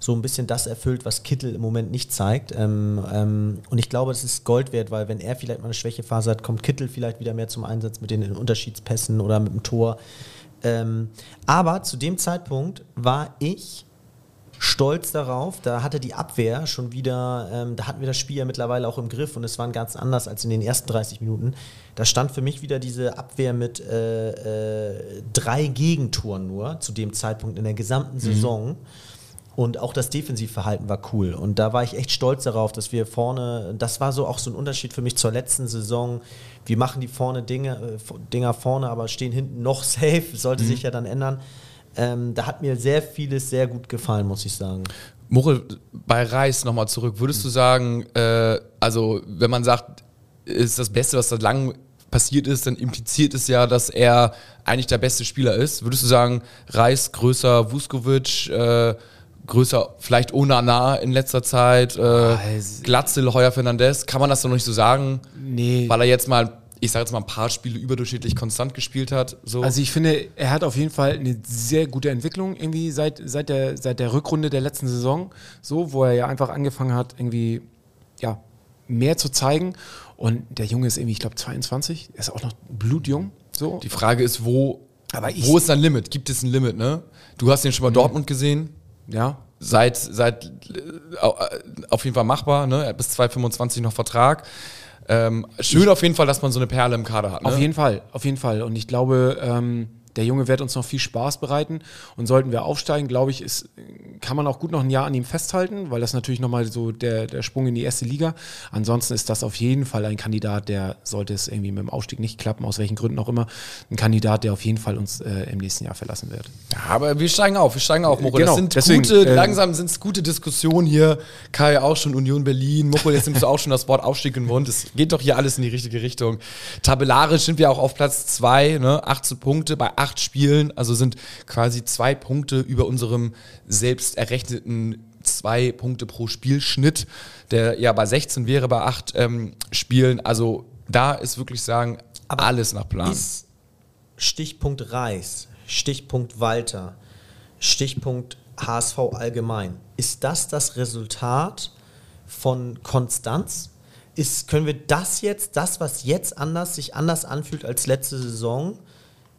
so ein bisschen das erfüllt, was Kittel im Moment nicht zeigt. Ähm, ähm, und ich glaube, es ist Gold wert, weil wenn er vielleicht mal eine Schwächephase hat, kommt Kittel vielleicht wieder mehr zum Einsatz mit den Unterschiedspässen oder mit dem Tor. Ähm, aber zu dem Zeitpunkt war ich stolz darauf. Da hatte die Abwehr schon wieder, ähm, da hatten wir das Spiel ja mittlerweile auch im Griff und es war ganz anders als in den ersten 30 Minuten. Da stand für mich wieder diese Abwehr mit äh, äh, drei Gegentoren nur zu dem Zeitpunkt in der gesamten mhm. Saison. Und auch das Defensivverhalten war cool. Und da war ich echt stolz darauf, dass wir vorne, das war so auch so ein Unterschied für mich zur letzten Saison. Wir machen die vorne Dinge, äh, Dinger vorne, aber stehen hinten noch safe, sollte mhm. sich ja dann ändern. Ähm, da hat mir sehr vieles sehr gut gefallen, muss ich sagen. Muchel, bei Reis nochmal zurück. Würdest du sagen, äh, also wenn man sagt, ist das Beste, was da lang passiert ist, dann impliziert es ja, dass er eigentlich der beste Spieler ist. Würdest du sagen, Reis größer Vuskovic, äh, größer vielleicht Onana in letzter Zeit, äh, also, Glatzel, Heuer Fernandez, kann man das doch noch nicht so sagen? Nee. Weil er jetzt mal ich sage jetzt mal, ein paar Spiele überdurchschnittlich konstant gespielt hat. So. Also ich finde, er hat auf jeden Fall eine sehr gute Entwicklung irgendwie seit, seit, der, seit der Rückrunde der letzten Saison, so, wo er ja einfach angefangen hat, irgendwie ja, mehr zu zeigen. Und der Junge ist irgendwie, ich glaube, 22, er ist auch noch blutjung. So. Die Frage ist, wo, Aber wo ist sein Limit? Gibt es ein Limit, ne? Du hast ihn schon mal mhm. Dortmund gesehen. Ja. Seit, seit äh, auf jeden Fall machbar, ne? Er hat bis 2025 noch Vertrag. Ähm, schön auf jeden Fall, dass man so eine Perle im Kader hat. Ne? Auf jeden Fall, auf jeden Fall. Und ich glaube, ähm, der Junge wird uns noch viel Spaß bereiten. Und sollten wir aufsteigen, glaube ich, ist, kann man auch gut noch ein Jahr an ihm festhalten, weil das natürlich nochmal so der, der Sprung in die erste Liga. Ansonsten ist das auf jeden Fall ein Kandidat, der, sollte es irgendwie mit dem Aufstieg nicht klappen, aus welchen Gründen auch immer, ein Kandidat, der auf jeden Fall uns äh, im nächsten Jahr verlassen wird. Ja, aber wir steigen auf, wir steigen auf, Mocho. Genau, das sind deswegen, gute, äh, langsam sind es gute Diskussionen hier. Kai auch schon Union Berlin, Mocho, jetzt nimmst du auch schon das Wort Aufstieg in den Mund. Es geht doch hier alles in die richtige Richtung. Tabellarisch sind wir auch auf Platz 2, ne? 18 Punkte bei acht Spielen, also sind quasi zwei Punkte über unserem selbst errechneten zwei Punkte pro Spielschnitt, der ja bei 16 wäre bei acht ähm, Spielen. Also da ist wirklich sagen, Aber alles nach Plan. Stichpunkt Reis, Stichpunkt Walter, Stichpunkt HSV allgemein. Ist das das Resultat von Konstanz? Ist, können wir das jetzt, das, was jetzt anders sich anders anfühlt als letzte Saison,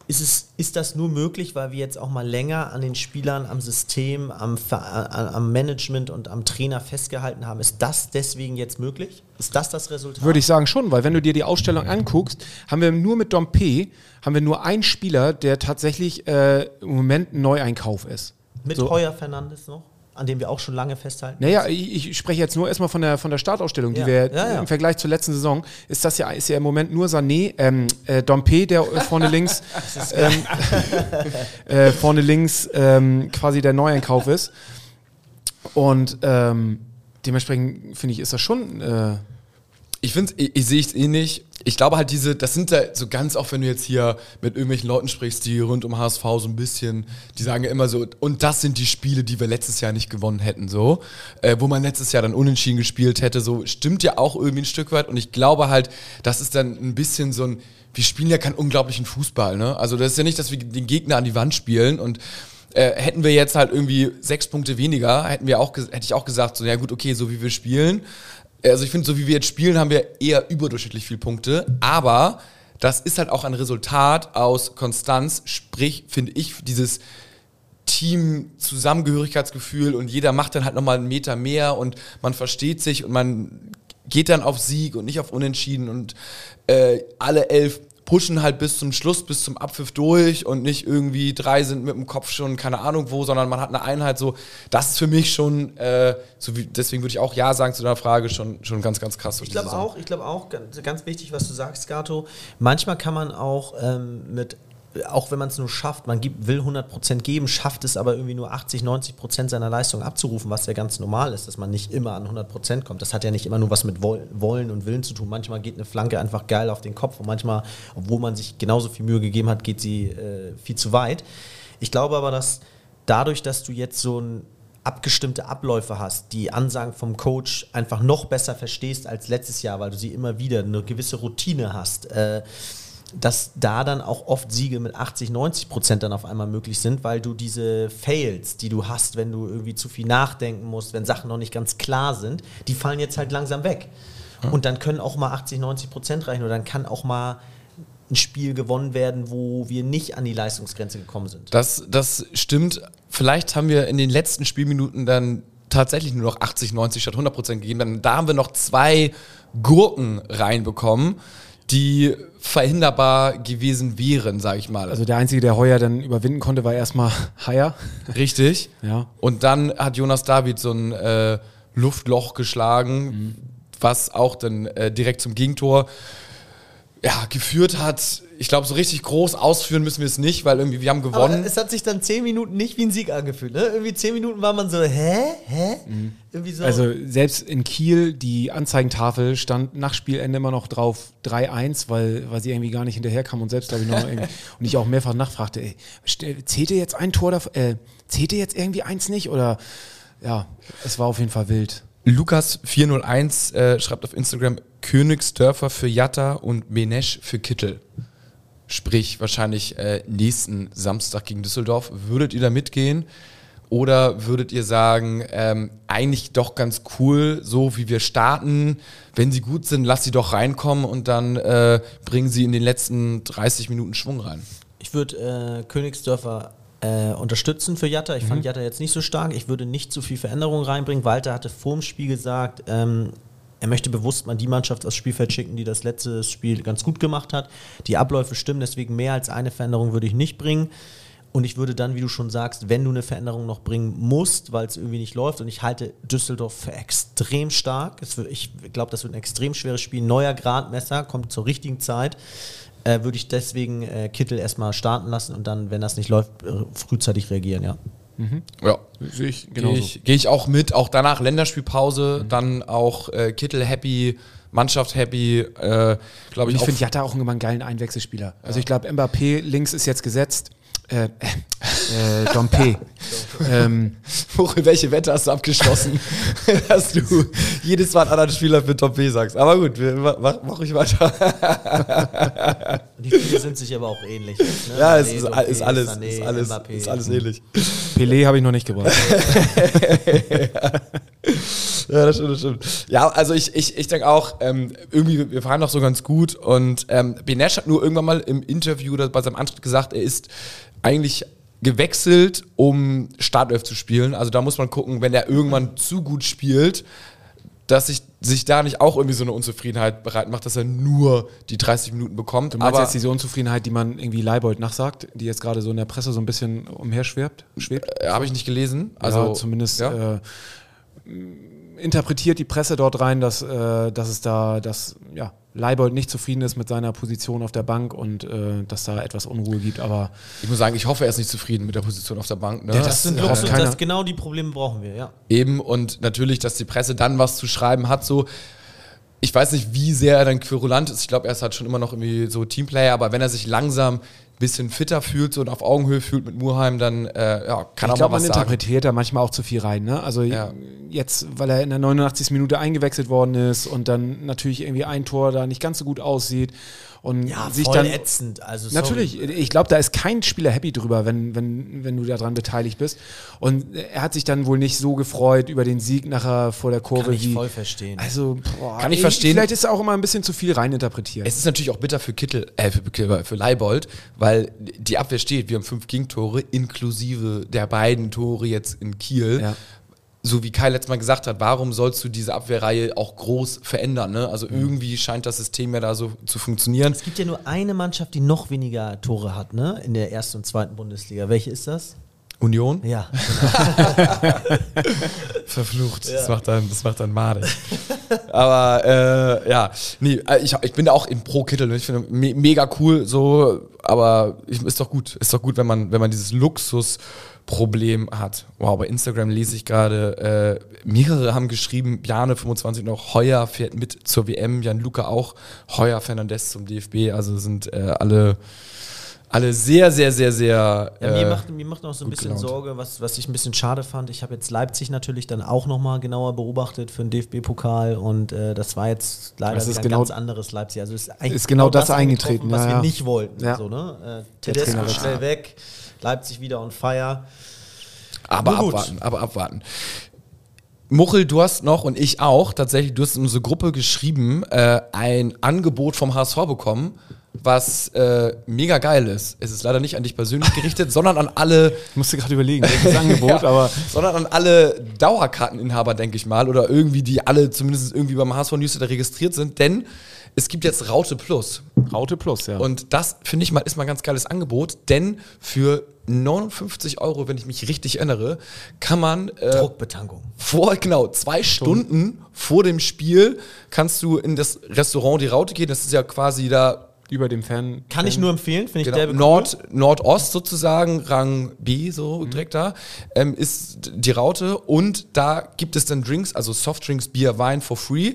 ist, es, ist das nur möglich, weil wir jetzt auch mal länger an den Spielern, am System, am, am Management und am Trainer festgehalten haben? Ist das deswegen jetzt möglich? Ist das das Resultat? Würde ich sagen schon, weil wenn du dir die Ausstellung anguckst, haben wir nur mit Dompe haben wir nur einen Spieler, der tatsächlich äh, im Moment ein Neueinkauf ist. Mit so. Heuer Fernandes noch? An dem wir auch schon lange festhalten. Naja, ich, ich spreche jetzt nur erstmal von der, von der Startausstellung, ja. die wir ja, ja. im Vergleich zur letzten Saison, ist das ja, ist ja im Moment nur Sané, ähm, äh, Dompe, der vorne links, ähm, äh, vorne links ähm, quasi der Neueinkauf ist. Und ähm, dementsprechend finde ich, ist das schon. Äh, ich finde, ich, ich sehe es eh nicht ich glaube halt diese, das sind ja so ganz oft, wenn du jetzt hier mit irgendwelchen Leuten sprichst, die rund um HSV so ein bisschen, die sagen ja immer so, und das sind die Spiele, die wir letztes Jahr nicht gewonnen hätten, so, äh, wo man letztes Jahr dann unentschieden gespielt hätte, so, stimmt ja auch irgendwie ein Stück weit. Und ich glaube halt, das ist dann ein bisschen so ein, wir spielen ja keinen unglaublichen Fußball, ne, also das ist ja nicht, dass wir den Gegner an die Wand spielen und äh, hätten wir jetzt halt irgendwie sechs Punkte weniger, hätten wir auch, hätte ich auch gesagt, so, ja gut, okay, so wie wir spielen, also ich finde, so wie wir jetzt spielen, haben wir eher überdurchschnittlich viele Punkte. Aber das ist halt auch ein Resultat aus Konstanz. Sprich, finde ich, dieses Team-Zusammengehörigkeitsgefühl und jeder macht dann halt nochmal einen Meter mehr und man versteht sich und man geht dann auf Sieg und nicht auf Unentschieden und äh, alle elf pushen halt bis zum Schluss, bis zum Abpfiff durch und nicht irgendwie drei sind mit dem Kopf schon keine Ahnung wo, sondern man hat eine Einheit so. Das ist für mich schon, äh, so wie, deswegen würde ich auch Ja sagen zu deiner Frage, schon, schon ganz, ganz krass. Ich glaube auch, ich glaube auch, ganz, ganz wichtig, was du sagst, Gato. Manchmal kann man auch ähm, mit auch wenn man es nur schafft, man gibt, will 100% geben, schafft es aber irgendwie nur 80, 90% seiner Leistung abzurufen, was ja ganz normal ist, dass man nicht immer an 100% kommt. Das hat ja nicht immer nur was mit Wollen und Willen zu tun. Manchmal geht eine Flanke einfach geil auf den Kopf und manchmal, obwohl man sich genauso viel Mühe gegeben hat, geht sie äh, viel zu weit. Ich glaube aber, dass dadurch, dass du jetzt so ein abgestimmte Abläufe hast, die Ansagen vom Coach einfach noch besser verstehst als letztes Jahr, weil du sie immer wieder eine gewisse Routine hast, äh, dass da dann auch oft Siege mit 80, 90 Prozent dann auf einmal möglich sind, weil du diese Fails, die du hast, wenn du irgendwie zu viel nachdenken musst, wenn Sachen noch nicht ganz klar sind, die fallen jetzt halt langsam weg. Und dann können auch mal 80, 90 Prozent reichen oder dann kann auch mal ein Spiel gewonnen werden, wo wir nicht an die Leistungsgrenze gekommen sind. Das, das stimmt. Vielleicht haben wir in den letzten Spielminuten dann tatsächlich nur noch 80, 90 statt 100 Prozent gegeben. Dann, da haben wir noch zwei Gurken reinbekommen, die verhinderbar gewesen wären, sage ich mal. Also der Einzige, der Heuer dann überwinden konnte, war erstmal Haier. Richtig. Ja. Und dann hat Jonas David so ein äh, Luftloch geschlagen, mhm. was auch dann äh, direkt zum Gegentor ja, geführt hat. Ich glaube, so richtig groß ausführen müssen wir es nicht, weil irgendwie wir haben gewonnen. Aber es hat sich dann zehn Minuten nicht wie ein Sieg angefühlt. Ne? Irgendwie zehn Minuten war man so, hä? Hä? Mhm. Irgendwie so. Also selbst in Kiel, die Anzeigentafel stand nach Spielende immer noch drauf 3-1, weil, weil sie irgendwie gar nicht hinterherkam und selbst, glaube ich, noch irgendwie, und ich auch mehrfach nachfragte, ey, zählt ihr jetzt ein Tor davon, äh, zählt ihr jetzt irgendwie eins nicht? Oder ja, es war auf jeden Fall wild. Lukas401 äh, schreibt auf Instagram Königsdörfer für Jatta und Menesch für Kittel. Sprich, wahrscheinlich äh, nächsten Samstag gegen Düsseldorf. Würdet ihr da mitgehen? Oder würdet ihr sagen, ähm, eigentlich doch ganz cool, so wie wir starten, wenn sie gut sind, lass sie doch reinkommen und dann äh, bringen sie in den letzten 30 Minuten Schwung rein? Ich würde äh, Königsdörfer äh, unterstützen für Jatta. Ich mhm. fand Jatta jetzt nicht so stark. Ich würde nicht zu viel Veränderung reinbringen. Walter hatte vor dem Spiel gesagt, ähm, er möchte bewusst mal die Mannschaft aufs Spielfeld schicken, die das letzte Spiel ganz gut gemacht hat. Die Abläufe stimmen, deswegen mehr als eine Veränderung würde ich nicht bringen. Und ich würde dann, wie du schon sagst, wenn du eine Veränderung noch bringen musst, weil es irgendwie nicht läuft, und ich halte Düsseldorf für extrem stark. Wird, ich glaube, das wird ein extrem schweres Spiel. Neuer Gradmesser, kommt zur richtigen Zeit äh, würde ich deswegen äh, Kittel erstmal starten lassen und dann, wenn das nicht läuft, äh, frühzeitig reagieren, ja. Mhm. Ja, sehe ich genauso. Gehe ich, geh ich, auch mit, auch danach Länderspielpause, mhm. dann auch äh, Kittel happy, Mannschaft happy, äh, glaube ich. ich finde Jatta auch immer einen geilen Einwechselspieler. Also ich glaube, Mbappé links ist jetzt gesetzt. Äh, äh, Dompe. ähm, welche Wette hast du abgeschlossen, dass du jedes Mal einen anderen Spieler für Dompe sagst? Aber gut, mach, mach ich weiter. Die Spiele sind sich aber auch ähnlich. Ne? Ja, es ist, Dompe, ist, alles, Sané, ist, alles, Mbappé. ist alles ähnlich. Pelé habe ich noch nicht gebracht. ja, das stimmt, das stimmt. Ja, also ich, ich, ich denke auch, ähm, irgendwie, wir fahren doch so ganz gut und ähm, Benesch hat nur irgendwann mal im Interview oder bei seinem Antritt gesagt, er ist eigentlich gewechselt, um Startelf zu spielen. Also da muss man gucken, wenn er irgendwann zu gut spielt, dass sich, sich da nicht auch irgendwie so eine Unzufriedenheit bereit macht, dass er nur die 30 Minuten bekommt. Du meinst Aber jetzt diese Unzufriedenheit, die man irgendwie Leibold nachsagt, die jetzt gerade so in der Presse so ein bisschen umherschwebt? Schwebt? Äh, Habe ich nicht gelesen. Also ja, zumindest ja. Äh, interpretiert die Presse dort rein, dass, äh, dass es da, dass ja, Leibold nicht zufrieden ist mit seiner Position auf der Bank und äh, dass da etwas Unruhe gibt. Aber ich muss sagen, ich hoffe, er ist nicht zufrieden mit der Position auf der Bank. Ne? Ja, das, sind Luxus, das genau die Probleme brauchen wir, ja. Eben und natürlich, dass die Presse dann was zu schreiben hat, so. Ich weiß nicht, wie sehr er dann querulant ist. Ich glaube, er ist halt schon immer noch irgendwie so Teamplayer, aber wenn er sich langsam bisschen fitter fühlt und auf Augenhöhe fühlt mit Murheim, dann äh, ja, kann ich er glaub, mal was man interpretiert da manchmal auch zu viel rein. Ne? Also ja. jetzt, weil er in der 89. Minute eingewechselt worden ist und dann natürlich irgendwie ein Tor da nicht ganz so gut aussieht und ja, sich voll dann ätzend. Also natürlich, ich glaube, da ist kein Spieler happy drüber, wenn, wenn, wenn du daran beteiligt bist. Und er hat sich dann wohl nicht so gefreut über den Sieg nachher vor der Kurve. Kann ich wie, voll verstehen. Also, boah, kann ich verstehen. Vielleicht ist er auch immer ein bisschen zu viel reininterpretiert. Es ist natürlich auch bitter für Kittel, äh, für, für Leibold, weil die Abwehr steht. Wir haben fünf Gegentore, inklusive der beiden Tore jetzt in Kiel. Ja so wie Kai letztes Mal gesagt hat, warum sollst du diese Abwehrreihe auch groß verändern? Ne? Also mhm. irgendwie scheint das System ja da so zu funktionieren. Es gibt ja nur eine Mannschaft, die noch weniger Tore hat, ne? In der ersten und zweiten Bundesliga. Welche ist das? Union? Ja, genau. Verflucht. Das macht dann, das macht dann madig. Aber äh, ja, nee, äh, ich, ich bin da auch in pro Kittel. ne? Ich finde me mega cool so, aber ich, ist doch gut. Ist doch gut, wenn man, wenn man dieses Luxusproblem hat. Wow, bei Instagram lese ich gerade, äh, mehrere haben geschrieben, Bjane 25 noch, Heuer fährt mit zur WM, Jan Luca auch, Heuer Fernandes zum DFB, also sind äh, alle, alle sehr, sehr, sehr, sehr. Ja, mir, äh, macht, mir macht noch so ein bisschen gelaunt. Sorge, was, was ich ein bisschen schade fand. Ich habe jetzt Leipzig natürlich dann auch nochmal genauer beobachtet für den DFB-Pokal und äh, das war jetzt leider Das ist ein genau- ganz anderes Leipzig. Also ist, eigentlich ist genau das eingetreten, was ja, wir ja. nicht wollten. Ja. So, ne? äh, Tedesco schnell weg, Leipzig wieder on fire. Aber abwarten, aber abwarten. Muchel, du hast noch und ich auch tatsächlich, du hast in unsere Gruppe geschrieben, äh, ein Angebot vom HSV bekommen, was äh, mega geil ist. Es ist leider nicht an dich persönlich gerichtet, sondern an alle, Ich musste gerade überlegen, welches Angebot, Ja, aber sondern an alle Dauerkarteninhaber, denke ich mal, oder irgendwie, die alle zumindest irgendwie beim HSV Newsletter registriert sind, denn es gibt jetzt Raute Plus. Raute Plus, ja. Und das finde ich mal ist mal ein ganz geiles Angebot, denn für 59 Euro, wenn ich mich richtig erinnere, kann man äh, Druckbetankung. vor, genau, zwei Stunden vor dem Spiel kannst du in das Restaurant die Raute gehen. Das ist ja quasi da über dem Fan. Kann ich nur empfehlen, finde ich genau. Nord, Nordost sozusagen, Rang B, so direkt da, ähm, ist die Raute. Und da gibt es dann Drinks, also Softdrinks, Bier, Wein for free.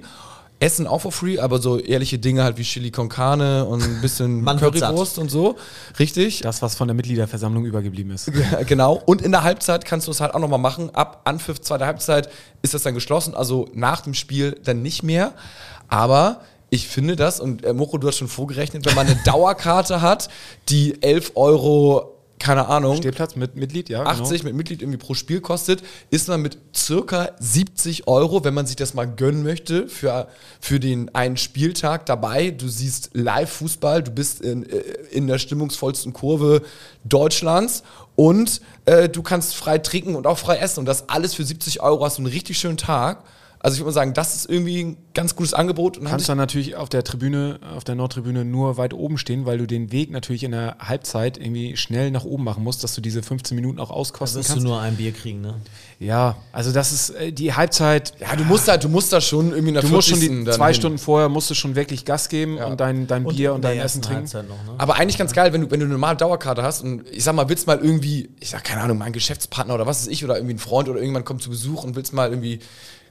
Essen auch for free, aber so ehrliche Dinge halt wie Chili con Carne und ein bisschen Currywurst und so. Richtig. Das, was von der Mitgliederversammlung übergeblieben ist. Ja, genau. Und in der Halbzeit kannst du es halt auch nochmal machen. Ab Anpfiff zweiter Halbzeit ist das dann geschlossen, also nach dem Spiel dann nicht mehr. Aber ich finde das, und äh, Moko, du hast schon vorgerechnet, wenn man eine Dauerkarte hat, die 11 Euro, keine Ahnung, Stehplatz mit Mitglied, ja. 80 mit Mitglied irgendwie pro Spiel kostet, ist man mit circa 70 Euro, wenn man sich das mal gönnen möchte, für, für den einen Spieltag dabei. Du siehst Live-Fußball, du bist in, äh, in der stimmungsvollsten Kurve Deutschlands und äh, du kannst frei trinken und auch frei essen und das alles für 70 Euro hast du einen richtig schönen Tag. Also ich würde mal sagen, das ist irgendwie ein ganz gutes Angebot. Und kannst dann natürlich auf der Tribüne, auf der Nordtribüne nur weit oben stehen, weil du den Weg natürlich in der Halbzeit irgendwie schnell nach oben machen musst, dass du diese 15 Minuten auch Da auskosten wirst du kannst. nur ein Bier kriegen, ne? Ja, also das ist äh, die Halbzeit. ja, du musst halt, du musst da schon irgendwie der Du musst schon 40. die zwei hin. Stunden vorher musst du schon wirklich Gas geben und dein, dein Bier und der dein Essen trinken. Noch, ne? Aber eigentlich ganz geil, wenn du, wenn du eine normale Dauerkarte hast und ich sag mal, willst mal irgendwie, ich sag keine Ahnung, mein Geschäftspartner oder was ist ich oder irgendwie ein Freund oder irgendjemand kommt zu Besuch und willst mal irgendwie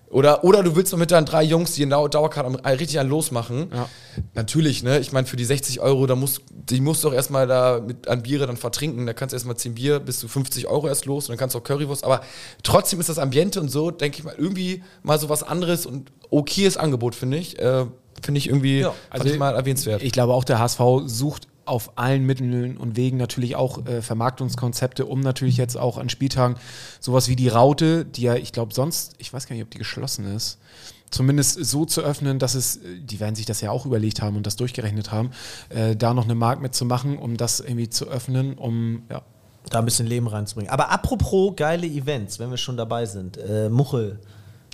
oder, oder du willst mal mit deinen drei Jungs, die Dauerkarte haben, richtig einen losmachen. Ja. Natürlich, ne? Ich meine, für die 60 Euro, da musst, die musst du auch erstmal da mit an Biere dann vertrinken. Da kannst du erstmal 10 Bier bis zu 50 Euro erst los und dann kannst du auch Currywurst. Aber trotzdem ist das Ambiente und so, denke ich mal, irgendwie mal so was anderes und okayes Angebot, finde ich. Äh, finde ich irgendwie Ja, also ich mal erwähnenswert. Ich glaube auch, der HSV sucht auf allen Mitteln und Wegen natürlich auch äh, Vermarktungskonzepte, um natürlich jetzt auch an Spieltagen sowas wie die Raute, die ja, ich glaube, sonst, ich weiß gar nicht, ob die geschlossen ist, zumindest so zu öffnen, dass es, die werden sich das ja auch überlegt haben und das durchgerechnet haben, äh, da noch eine Mark mitzumachen, um das irgendwie zu öffnen, um, ja. da ein bisschen Leben reinzubringen. Aber apropos geile Events, wenn wir schon dabei sind. Äh, Muchel,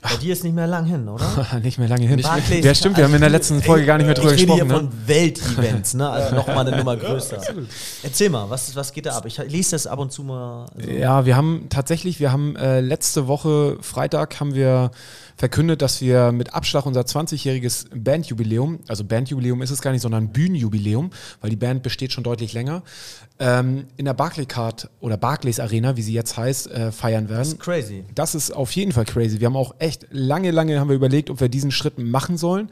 bei dir ist nicht mehr lang hin, oder? nicht mehr lange hin. Barclays- ja, stimmt, wir haben in der letzten Folge gar nicht mehr drüber ich rede gesprochen. hier Ne? von Weltevents, ne? also nochmal eine Nummer größer. Erzähl mal, was, was geht da ab? Ich lese das ab und zu mal. So. Ja, wir haben tatsächlich, wir haben äh, letzte Woche Freitag haben wir verkündet, dass wir mit Abschlag unser 20-jähriges Bandjubiläum, also Bandjubiläum ist es gar nicht, sondern Bühnenjubiläum, weil die Band besteht schon deutlich länger, ähm, in der Barclaycard oder Barclays Arena, wie sie jetzt heißt, äh, feiern werden. Das ist crazy. Das ist auf jeden Fall crazy. Wir haben auch echt lange, lange haben wir überlegt, ob wir diesen Schritt machen sollen,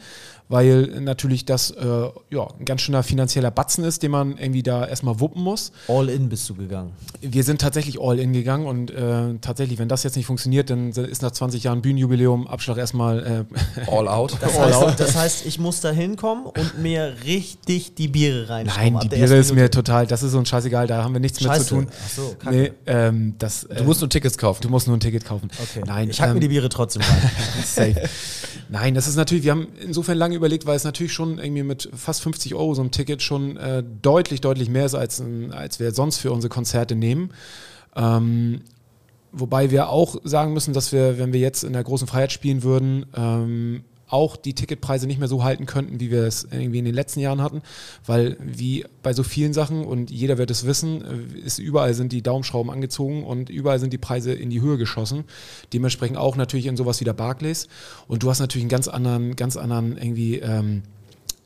weil natürlich das äh, ja, ein ganz schöner finanzieller Batzen ist, den man irgendwie da erstmal wuppen muss. All in bist du gegangen. Wir sind tatsächlich all in gegangen und äh, tatsächlich, wenn das jetzt nicht funktioniert, dann ist nach 20 Jahren Bühnenjubiläum Abschlag erstmal äh, All out. Das heißt, das heißt, ich muss da hinkommen und mir richtig die Biere reinschrauben. Nein, die Biere ist mir total, das ist uns scheißegal, da haben wir nichts mit Scheiße. zu tun. Ach so, kacke. nee, ähm, das, äh, Du musst nur Tickets kaufen. du musst nur ein Ticket kaufen. Okay. Nein, ich hack ähm, mir die Biere trotzdem rein. Safe. Nein, das ist natürlich, wir haben insofern lange überlegt, weil es natürlich schon irgendwie mit fast 50 Euro so ein Ticket schon äh, deutlich, deutlich mehr ist, als, ein- als wir sonst für unsere Konzerte nehmen. Ähm, wobei wir auch sagen müssen, dass wir, wenn wir jetzt in der großen Freiheit spielen würden, ähm, auch die Ticketpreise nicht mehr so halten könnten, wie wir es irgendwie in den letzten Jahren hatten, weil wie bei so vielen Sachen und jeder wird es wissen, äh, ist überall sind die Daumenschrauben angezogen und überall sind die Preise in die Höhe geschossen. Dementsprechend auch natürlich in sowas wie der Barclays und du hast natürlich einen ganz anderen, ganz anderen irgendwie ähm,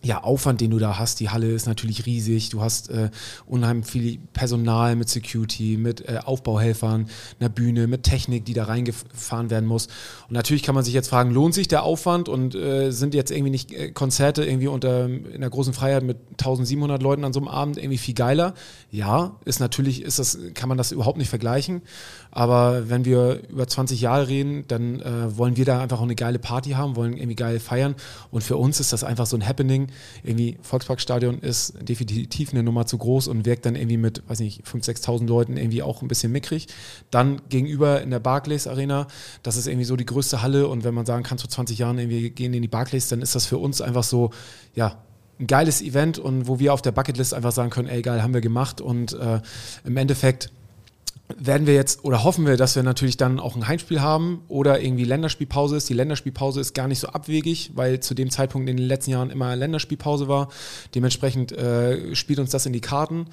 ja, Aufwand, den du da hast. Die Halle ist natürlich riesig. Du hast äh, unheimlich viel Personal mit Security, mit äh, Aufbauhelfern, einer Bühne, mit Technik, die da reingefahren werden muss. Und natürlich kann man sich jetzt fragen, lohnt sich der Aufwand und äh, sind jetzt irgendwie nicht äh, Konzerte irgendwie unter in der großen Freiheit mit 1700 Leuten an so einem Abend irgendwie viel geiler? Ja, ist natürlich, ist das, kann man das überhaupt nicht vergleichen. Aber wenn wir über 20 Jahre reden, dann äh, wollen wir da einfach auch eine geile Party haben, wollen irgendwie geil feiern. Und für uns ist das einfach so ein Happening. Irgendwie Volksparkstadion ist definitiv eine Nummer zu groß und wirkt dann irgendwie mit, weiß nicht, 5.000, 6.000 Leuten irgendwie auch ein bisschen mickrig. Dann gegenüber in der Barclays Arena, das ist irgendwie so die größte Halle. Und wenn man sagen kann, zu 20 Jahren irgendwie gehen in die Barclays, dann ist das für uns einfach so, ja, ein geiles Event und wo wir auf der Bucketlist einfach sagen können, ey geil, haben wir gemacht und äh, im Endeffekt werden wir jetzt oder hoffen wir, dass wir natürlich dann auch ein Heimspiel haben oder irgendwie Länderspielpause ist. Die Länderspielpause ist gar nicht so abwegig, weil zu dem Zeitpunkt in den letzten Jahren immer Länderspielpause war. Dementsprechend äh, spielt uns das in die Karten.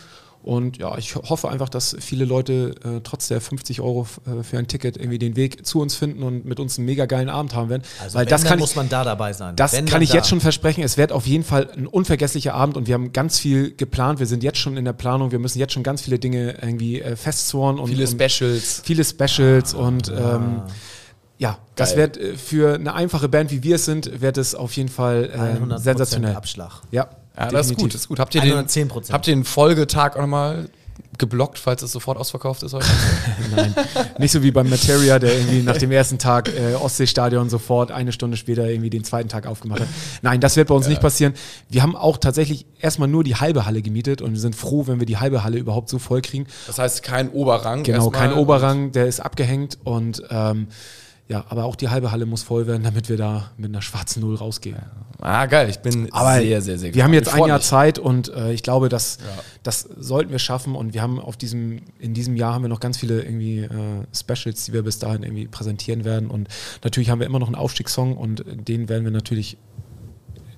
Und ja, ich hoffe einfach, dass viele Leute äh, trotz der 50 Euro äh, für ein Ticket irgendwie den Weg zu uns finden und mit uns einen mega geilen Abend haben werden. Also Weil wenn, das kann muss ich, man da dabei sein. das Wenn, kann ich da. jetzt schon versprechen. Es wird auf jeden Fall ein unvergesslicher Abend und wir haben ganz viel geplant. Wir sind jetzt schon in der Planung. Wir müssen jetzt schon ganz viele Dinge irgendwie äh, festzurren und Viele und Specials. viele Specials und ähm, ja, das Geil. wird äh, für eine einfache Band wie wir es sind, wird es auf jeden Fall äh, 100% sensationell. Abschlag. Ja, Ja, das ist gut, das ist gut. Habt ihr, den, 110%. habt ihr den Folgetag auch nochmal geblockt, falls es sofort ausverkauft ist heute? Nein, nicht so wie beim Materia, der irgendwie nach dem ersten Tag äh, Ostseestadion sofort eine Stunde später irgendwie den zweiten Tag aufgemacht hat. Nein, das wird bei uns nicht passieren. Wir haben auch tatsächlich erstmal nur die halbe Halle gemietet und wir sind froh, wenn wir die halbe Halle überhaupt so voll kriegen. Das heißt, kein Oberrang. Genau, kein Oberrang, der ist abgehängt und ähm, ja, aber auch die halbe Halle muss voll werden, damit wir da mit einer schwarzen Null rausgehen. Ah, geil. Ich bin Aber sehr, sehr, sehr wir haben jetzt Ich ein Jahr mich. Zeit und äh, ich glaube, dass das sollten wir schaffen und wir haben auf diesem, in diesem Jahr haben wir noch ganz viele irgendwie äh, Specials, die wir bis dahin irgendwie präsentieren werden und natürlich haben wir immer noch einen Aufstiegssong und den werden wir natürlich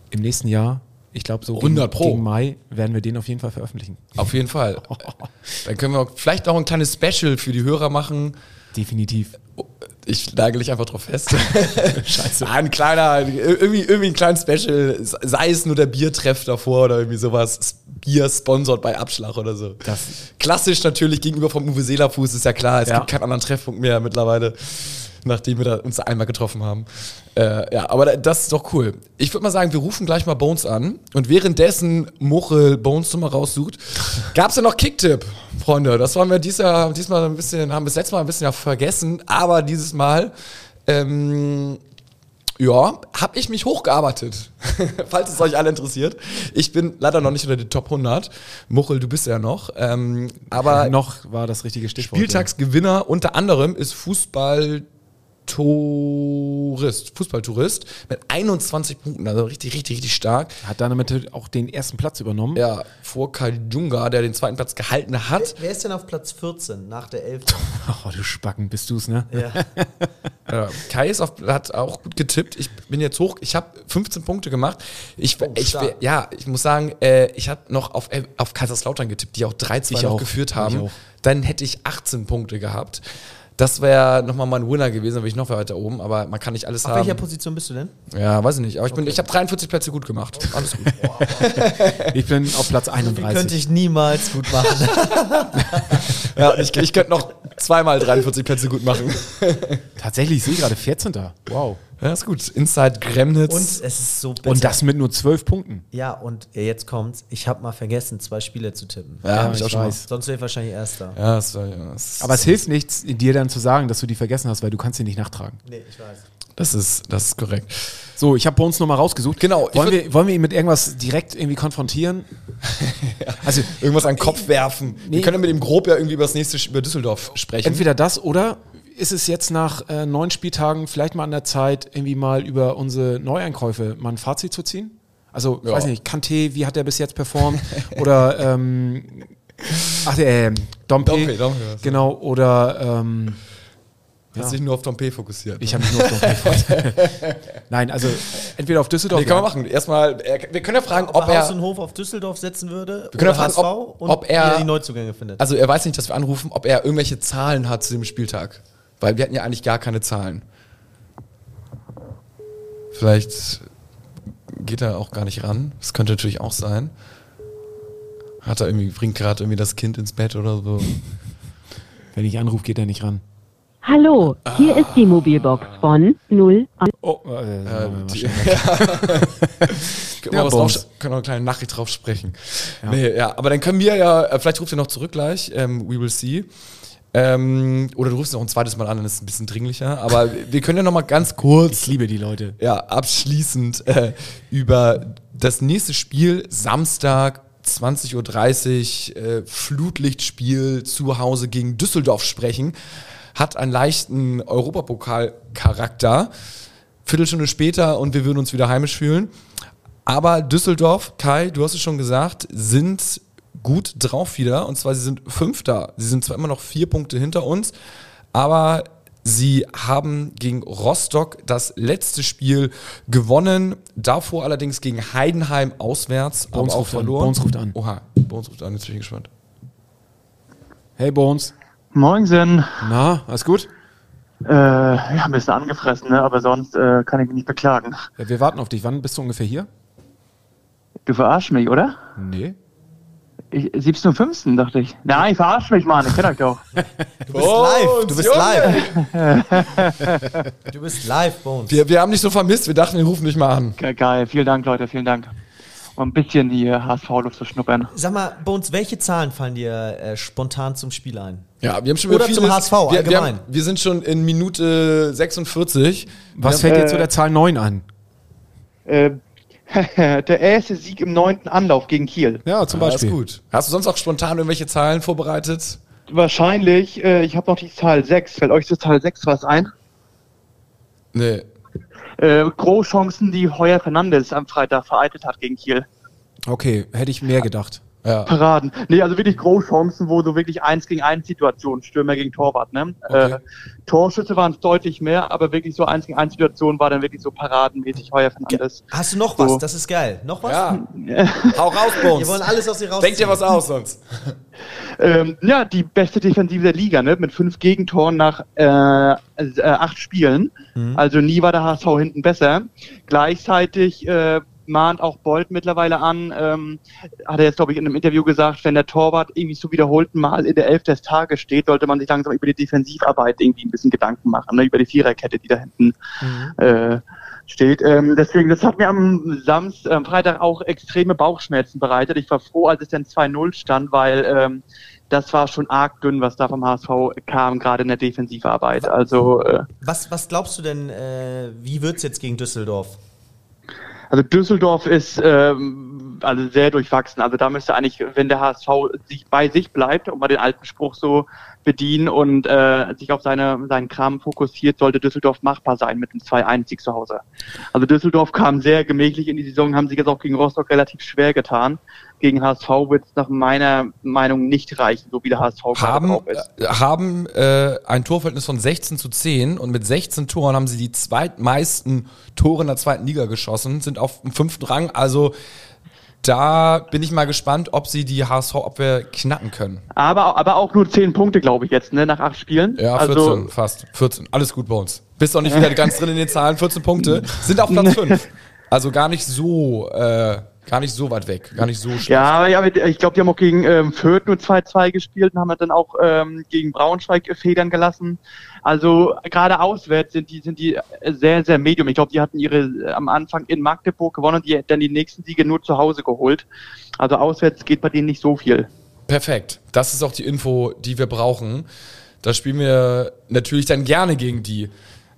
im nächsten Jahr, ich glaube so 100 gegen, gegen Mai, werden wir den auf jeden Fall veröffentlichen. Auf jeden Fall. Dann können wir vielleicht auch ein kleines Special für die Hörer machen. Definitiv. Ich nagel dich einfach drauf fest. Scheiße. ein kleiner, irgendwie, irgendwie ein kleines Special, sei es nur der Biertreff davor oder irgendwie sowas. Bier sponsored bei Abschlag oder so. Das- Klassisch natürlich gegenüber vom Uwe Seelerfuß, ist ja klar. Es Ja. gibt keinen anderen Treffpunkt mehr mittlerweile, nachdem wir da uns einmal getroffen haben. Äh, ja, aber da- das ist doch cool. Ich würde mal sagen, wir rufen gleich mal Bones an. Und währenddessen Muchel Bones nochmal raussucht, gab es ja noch Kicktipp, Freunde. Das waren wir dies Jahr, diesmal ein bisschen, haben wir das letzte Mal ein bisschen ja vergessen, aber dieses Mal, ähm, ja, habe ich mich hochgearbeitet. Falls es euch alle interessiert. Ich bin leider noch nicht unter den Top 100. Muchel, du bist ja noch. Ähm, aber noch war das richtige Stichwort. Spieltagsgewinner unter anderem ist Fußball. Tourist, Fußballtourist mit 21 Punkten, also richtig, richtig, richtig stark. Hat damit auch den ersten Platz übernommen. Ja, vor Kaljunga, der den zweiten Platz gehalten hat. Wer ist denn auf Platz 14 nach der 11? Oh, du Spacken, bist du's, ne? ja. Ja, Kai ist auf, hat auch gut getippt. Ich bin jetzt hoch. Ich habe 15 Punkte gemacht. Ich, ich, stark. ja, ich muss sagen, äh, ich habe noch auf, äh, auf Kaiserslautern getippt, die auch 3-2 Ich noch auch. geführt Ich haben. Dann hätte ich 18 Punkte gehabt. Das wäre nochmal mein Winner gewesen, dann wäre ich noch weiter oben, aber man kann nicht alles Auf haben. welcher Position bist du denn? Ja, weiß ich nicht. Aber ich, bin, ich habe 43 Plätze gut gemacht. Alles gut. Ich bin auf Platz Die könnte 31. ich niemals gut machen. ja, ich, ich könnte noch zweimal 43 Plätze gut machen. Tatsächlich, ich sehe gerade 14. Wow. Ja, ist gut. Inside Gremnitz. Und es ist so bitter. Und das mit nur 12 Punkten. Ja, und jetzt kommt's. Ich habe mal vergessen, zwei Spiele zu tippen. ja, hab ich auch schon weiß. Sonst wäre ich wahrscheinlich Erster. Ja, das war, ja, das, Aber es hilft nichts, dir dann zu sagen, dass du die vergessen hast, weil du kannst sie nicht nachtragen. Nee, ich weiß. das, ist, das ist korrekt. So, ich habe bei uns nochmal rausgesucht. Genau, Wollen wir, wollen wir ihn mit irgendwas direkt irgendwie konfrontieren? Also Irgendwas an den Kopf werfen. Wir nee. können ja mit dem Grob ja irgendwie über das nächste über Düsseldorf sprechen. entweder das oder ist es jetzt nach äh, neun Spieltagen vielleicht mal an der Zeit, irgendwie mal über unsere Neueinkäufe mal ein Fazit zu ziehen? Also, Ja. weiß nicht, Kanté, wie hat er bis jetzt performt? oder, ähm, ach, äh, Dompe, Dompe, Dompe, genau, oder, ähm, Hast dich nur auf Dompe fokussiert. Ich habe mich nur auf Dompe Nein, also entweder auf Düsseldorf. Nee, kann man machen. Erstmal, er- wir können ja fragen, ob Ob er Haus und Hof auf Düsseldorf setzen würde Wir können ja fragen, ob- und ob er- die Neuzugänge findet. Also er weiß nicht, dass wir anrufen, ob er irgendwelche Zahlen hat zu dem Spieltag. Weil wir hatten ja eigentlich gar keine Zahlen. Vielleicht geht er auch gar nicht ran. Das könnte natürlich auch sein. Hat er irgendwie, bringt gerade irgendwie das Kind ins Bett oder so. Wenn ich anrufe, geht er nicht ran. Hallo, hier ist die Mobilbox von 0 Oh, äh, Äh, die, schnell. können, wir Ja, Bones. drauf, können wir eine kleine Nachricht drauf sprechen. Ja. Nee, ja, aber dann können wir ja, äh, vielleicht ruft ihr noch zurück gleich, ähm, we will see. Ähm, oder du rufst noch ein zweites Mal an, dann ist es ein bisschen dringlicher. Aber wir können ja noch mal ganz kurz ich liebe die Leute. ja, abschließend äh, über das nächste Spiel, Samstag, 20.30 Uhr, äh, Flutlichtspiel zu Hause gegen Düsseldorf sprechen. Hat einen leichten Europapokal-Charakter. Viertelstunde später und wir würden uns wieder heimisch fühlen. Aber Düsseldorf, Kai, du hast es schon gesagt, sind gut drauf wieder. Und zwar, sie sind Fünfter. Sie sind zwar immer noch vier Punkte hinter uns, aber sie haben gegen Rostock das letzte Spiel gewonnen. Davor allerdings gegen Heidenheim auswärts, Bones aber auch ruft an. verloren. Bones ruft an. Oha, Bones ruft an, jetzt bin ich gespannt. Hey Bones. Moinsen. Na, alles gut? Äh, ja, ein bisschen angefressen, ne? aber sonst äh, kann ich mich nicht beklagen. Ja, wir warten auf dich. Wann bist du ungefähr hier? Du verarschst mich, oder? Nee. Ich, 17.15 dachte ich. Nein, ich verarsch mich, Mann. Ich kenn euch doch. du bist live, du bist live. du bist live, Bones. Wir, wir haben dich so vermisst, wir dachten, wir rufen dich mal an. Ge geil. Vielen Dank, Leute. Vielen Dank. Um ein bisschen die HSV-Luft zu schnuppern. Sag mal, Bones, welche Zahlen fallen dir äh, spontan zum Spiel ein? Ja, wir haben schon Oder wieder zum vieles- HSV wir, wir, allgemein. haben, wir sind schon in Minute 46. Was wir fällt dir äh, zu der Zahl 9 an? Äh, der erste Sieg im neunten Anlauf gegen Kiel. Ja, zum Beispiel. gut. Hast du sonst auch spontan irgendwelche Zahlen vorbereitet? Wahrscheinlich, äh, ich habe noch die Zahl 6. Fällt euch zur Zahl 6 was ein? Nee. Äh, Großchancen, die Heuer Fernandes am Freitag vereitelt hat gegen Kiel. Okay, hätte ich mehr gedacht. Ja. Paraden. Nee, also wirklich Großchancen, wo so wirklich eins gegen eins Situationen, Stürmer gegen Torwart, ne? Okay. Äh, Torschüsse waren es deutlich mehr, aber wirklich so eins gegen eins Situationen war dann wirklich so paradenmäßig Heuer Fernandes. Hast du noch was? So. Das ist geil. Noch was? ja. Hau raus, Wir Bones. wollen alles aus dir raus. Denk dir was aus sonst. Ähm, ja, die beste Defensive der Liga, ne? Mit fünf Gegentoren nach äh, äh, acht Spielen. Also nie war der HSV hinten besser. Gleichzeitig äh, mahnt auch Bolt mittlerweile an, ähm, hat er jetzt, glaube ich, in einem Interview gesagt, wenn der Torwart irgendwie so wiederholten Mal in der Elf des Tages steht, sollte man sich langsam über die Defensivarbeit irgendwie ein bisschen Gedanken machen, ne? über die Viererkette, die da hinten äh, steht. Ähm, deswegen, das hat mir am Samstag, am Freitag auch extreme Bauchschmerzen bereitet. Ich war froh, als es dann 2-0 stand, weil ähm, das war schon arg dünn, was da vom HSV kam, gerade in der Defensivarbeit. Also, äh, Was, was glaubst du denn, äh, wie wird es jetzt gegen Düsseldorf? Also Düsseldorf ist ähm, also sehr durchwachsen. Also da müsste eigentlich, wenn der HSV sich bei sich bleibt, um mal den alten Spruch so bedienen und äh, sich auf seine, seinen Kram fokussiert, sollte Düsseldorf machbar sein mit einem 2-1-Sieg zu Hause. Also Düsseldorf kam sehr gemächlich in die Saison, haben sich jetzt auch gegen Rostock relativ schwer getan. Gegen HSV wird es nach meiner Meinung nicht reichen, so wie der HSV Haben, drauf ist. äh, haben äh, ein Torverhältnis von 16 zu 10 und mit 16 Toren haben sie die zweitmeisten Tore in der zweiten Liga geschossen, sind auf dem fünften Rang. Also da bin ich mal gespannt, ob sie die HSV-Abwehr knacken können. Aber, aber auch nur 10 Punkte, glaube ich, jetzt, ne, nach acht Spielen. Ja, 14, Also, fast. 14. Alles gut bei uns. Bist auch nicht wieder ganz drin in den Zahlen. 14 Punkte. Sind auf Platz 5. Also gar nicht so, äh, gar nicht so weit weg. Gar nicht so schlecht. Ja, ja, aber ich glaube, die haben auch gegen ähm, Fürth nur 2-2 gespielt und haben dann auch ähm, gegen Braunschweig federn gelassen. Also gerade auswärts sind die sind die sehr sehr medium. Ich glaube, die hatten ihre äh, am Anfang in Magdeburg gewonnen, die dann die nächsten Siege nur zu Hause geholt. Also auswärts geht bei denen nicht so viel. Perfekt. Das ist auch die Info, die wir brauchen. Da spielen wir natürlich dann gerne gegen die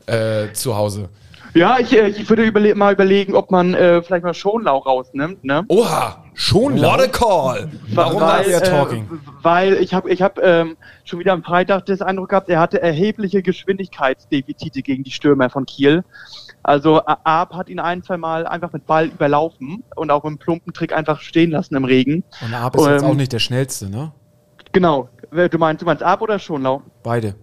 äh, zu Hause. Ja, ich, äh, ich würde überle mal überlegen, ob man äh, vielleicht mal Schonlau rausnimmt, ne? Oha! Schon What a call! Warum weil, war er äh, talking? Weil ich habe ich hab, ähm, schon wieder am Freitag das Eindruck gehabt, er hatte erhebliche Geschwindigkeitsdefizite gegen die Stürmer von Kiel. Also A- Aab hat ihn ein, zwei Mal einfach mit Ball überlaufen und auch im plumpen Trick einfach stehen lassen im Regen. Und Ab ist jetzt Ähm, auch nicht der schnellste, ne? Genau. Wer- Du meinst, du meinst Aab oder Schonlau? Beide.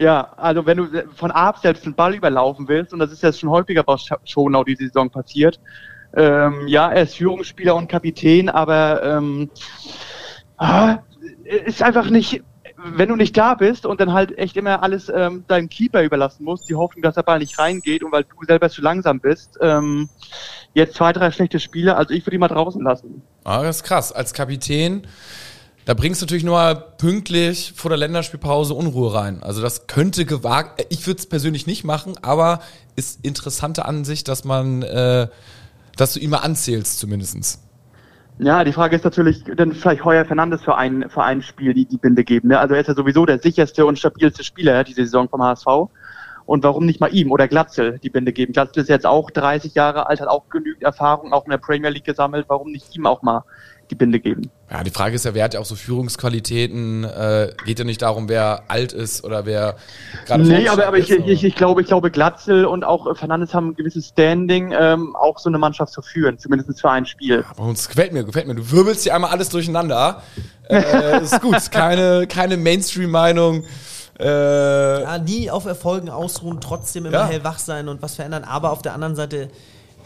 Ja, also wenn du von A selbst den Ball überlaufen willst, und das ist jetzt schon häufiger bei Schonau diese Saison passiert, ähm, ja, er ist Führungsspieler und Kapitän, aber ähm, ah, ist einfach nicht, wenn du nicht da bist und dann halt echt immer alles ähm, deinem Keeper überlassen musst, die Hoffnung, dass der Ball nicht reingeht und weil du selber zu langsam bist, ähm, jetzt zwei, drei schlechte Spiele, also ich würde ihn mal draußen lassen. Ah, das ist krass. Als Kapitän, da bringst du natürlich nur pünktlich vor der Länderspielpause Unruhe rein. Also das könnte gewagt, ich würde es persönlich nicht machen, aber ist interessante Ansicht, dass man, äh, dass du ihn mal anzählst zumindestens. Ja, die Frage ist natürlich, dann vielleicht Heuer Fernandes für ein, für ein Spiel die, die Binde geben. Ne? Also er ist ja sowieso der sicherste und stabilste Spieler diese Saison vom HSV. Und warum nicht mal ihm oder Glatzel die Binde geben? Glatzel ist jetzt auch 30 Jahre alt, hat auch genügend Erfahrung, auch in der Premier League gesammelt. Warum nicht ihm auch mal die Binde geben. Ja, die Frage ist ja, wer hat ja auch so Führungsqualitäten? Äh, geht ja nicht darum, wer alt ist oder wer gerade. Nee, aber, aber ich, ich, ich, glaube, ich glaube, Glatzel und auch Fernandes haben ein gewisses Standing, ähm, auch so eine Mannschaft zu führen, zumindest für ein Spiel. Aber uns gefällt mir, gefällt mir. Du wirbelst hier einmal alles durcheinander. äh, ist gut, keine, keine Mainstream-Meinung. Äh, ja, nie auf Erfolgen ausruhen, trotzdem immer ja. hellwach sein und was verändern. Aber auf der anderen Seite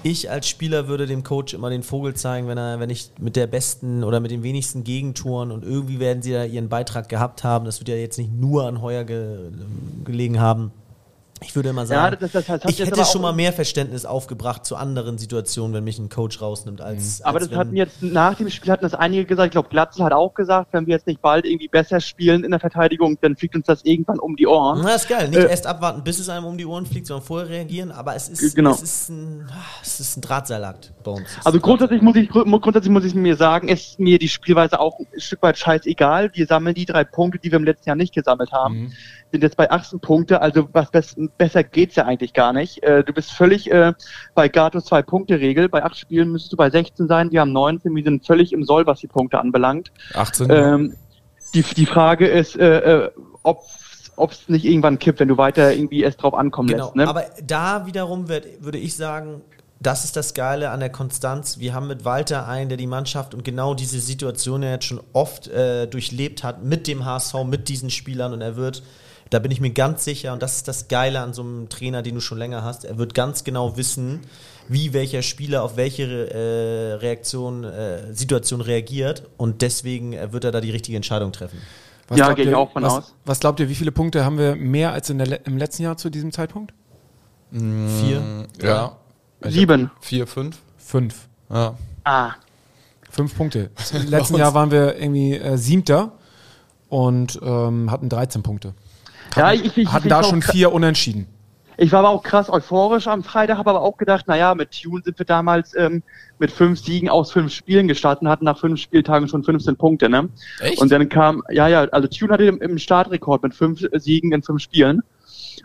ich als Spieler würde dem Coach immer den Vogel zeigen, wenn er, wenn ich mit der besten oder mit den wenigsten Gegentouren und irgendwie werden sie da ihren Beitrag gehabt haben. Das wird ja jetzt nicht nur an Heuer ge, gelegen haben. Ich würde immer sagen, ja, das, das, das ich hätte schon mal mehr Verständnis aufgebracht zu anderen Situationen, wenn mich ein Coach rausnimmt, als. Mhm. Aber als das hatten jetzt nach dem Spiel hatten das einige gesagt. Ich glaube, Glatzel hat auch gesagt, wenn wir jetzt nicht bald irgendwie besser spielen in der Verteidigung, dann fliegt uns das irgendwann um die Ohren. Na, ist geil. Nicht äh, erst abwarten, bis es einem um die Ohren fliegt, sondern vorher reagieren. Aber es ist, genau. es ist ein, es ist ein Drahtseilakt bei uns. Also grundsätzlich muss ich, grundsätzlich muss ich mir sagen, ist mir die Spielweise auch ein Stück weit scheißegal. Wir sammeln die drei Punkte, die wir im letzten Jahr nicht gesammelt haben. Mhm sind jetzt bei 18 Punkte, also was besser geht's ja eigentlich gar nicht. Äh, du bist völlig äh, bei Gatos Zwei-Punkte-Regel. Bei acht Spielen müsstest du bei 16 sein, wir haben 19, wir sind völlig im Soll, was die Punkte anbelangt. 18. Ähm, die, die Frage ist, äh, äh ob ob es nicht irgendwann kippt, wenn du weiter irgendwie erst drauf ankommen genau, lässt. Ne? Aber da wiederum wird, würde ich sagen, das ist das Geile an der Konstanz. Wir haben mit Walter einen, der die Mannschaft und genau diese Situation ja jetzt schon oft äh, durchlebt hat mit dem HSV, mit diesen Spielern und er wird da bin ich mir ganz sicher, und das ist das Geile an so einem Trainer, den du schon länger hast, er wird ganz genau wissen, wie welcher Spieler auf welche äh, Reaktion, äh, Situation reagiert und deswegen äh, wird er da die richtige Entscheidung treffen. Was ja, gehe ich auch von was, aus. Was glaubt ihr, wie viele Punkte haben wir mehr als in der, im letzten Jahr zu diesem Zeitpunkt? Vier. Ja. Sieben. Vier, fünf? Fünf. Ja. Ah. Fünf Punkte. Im letzten Jahr waren wir irgendwie äh, Siebter und ähm, hatten 13 Punkte. Ja, ich, ich, hatten ich, da schon vier Unentschieden. Ich war aber auch krass euphorisch am Freitag, habe aber auch gedacht, naja, mit Tune sind wir damals ähm, mit fünf Siegen aus fünf Spielen gestartet und hatten nach fünf Spieltagen schon 15 Punkte, ne? Echt? Und dann kam, ja, ja, also Tune hatte im, im Startrekord mit fünf Siegen in fünf Spielen.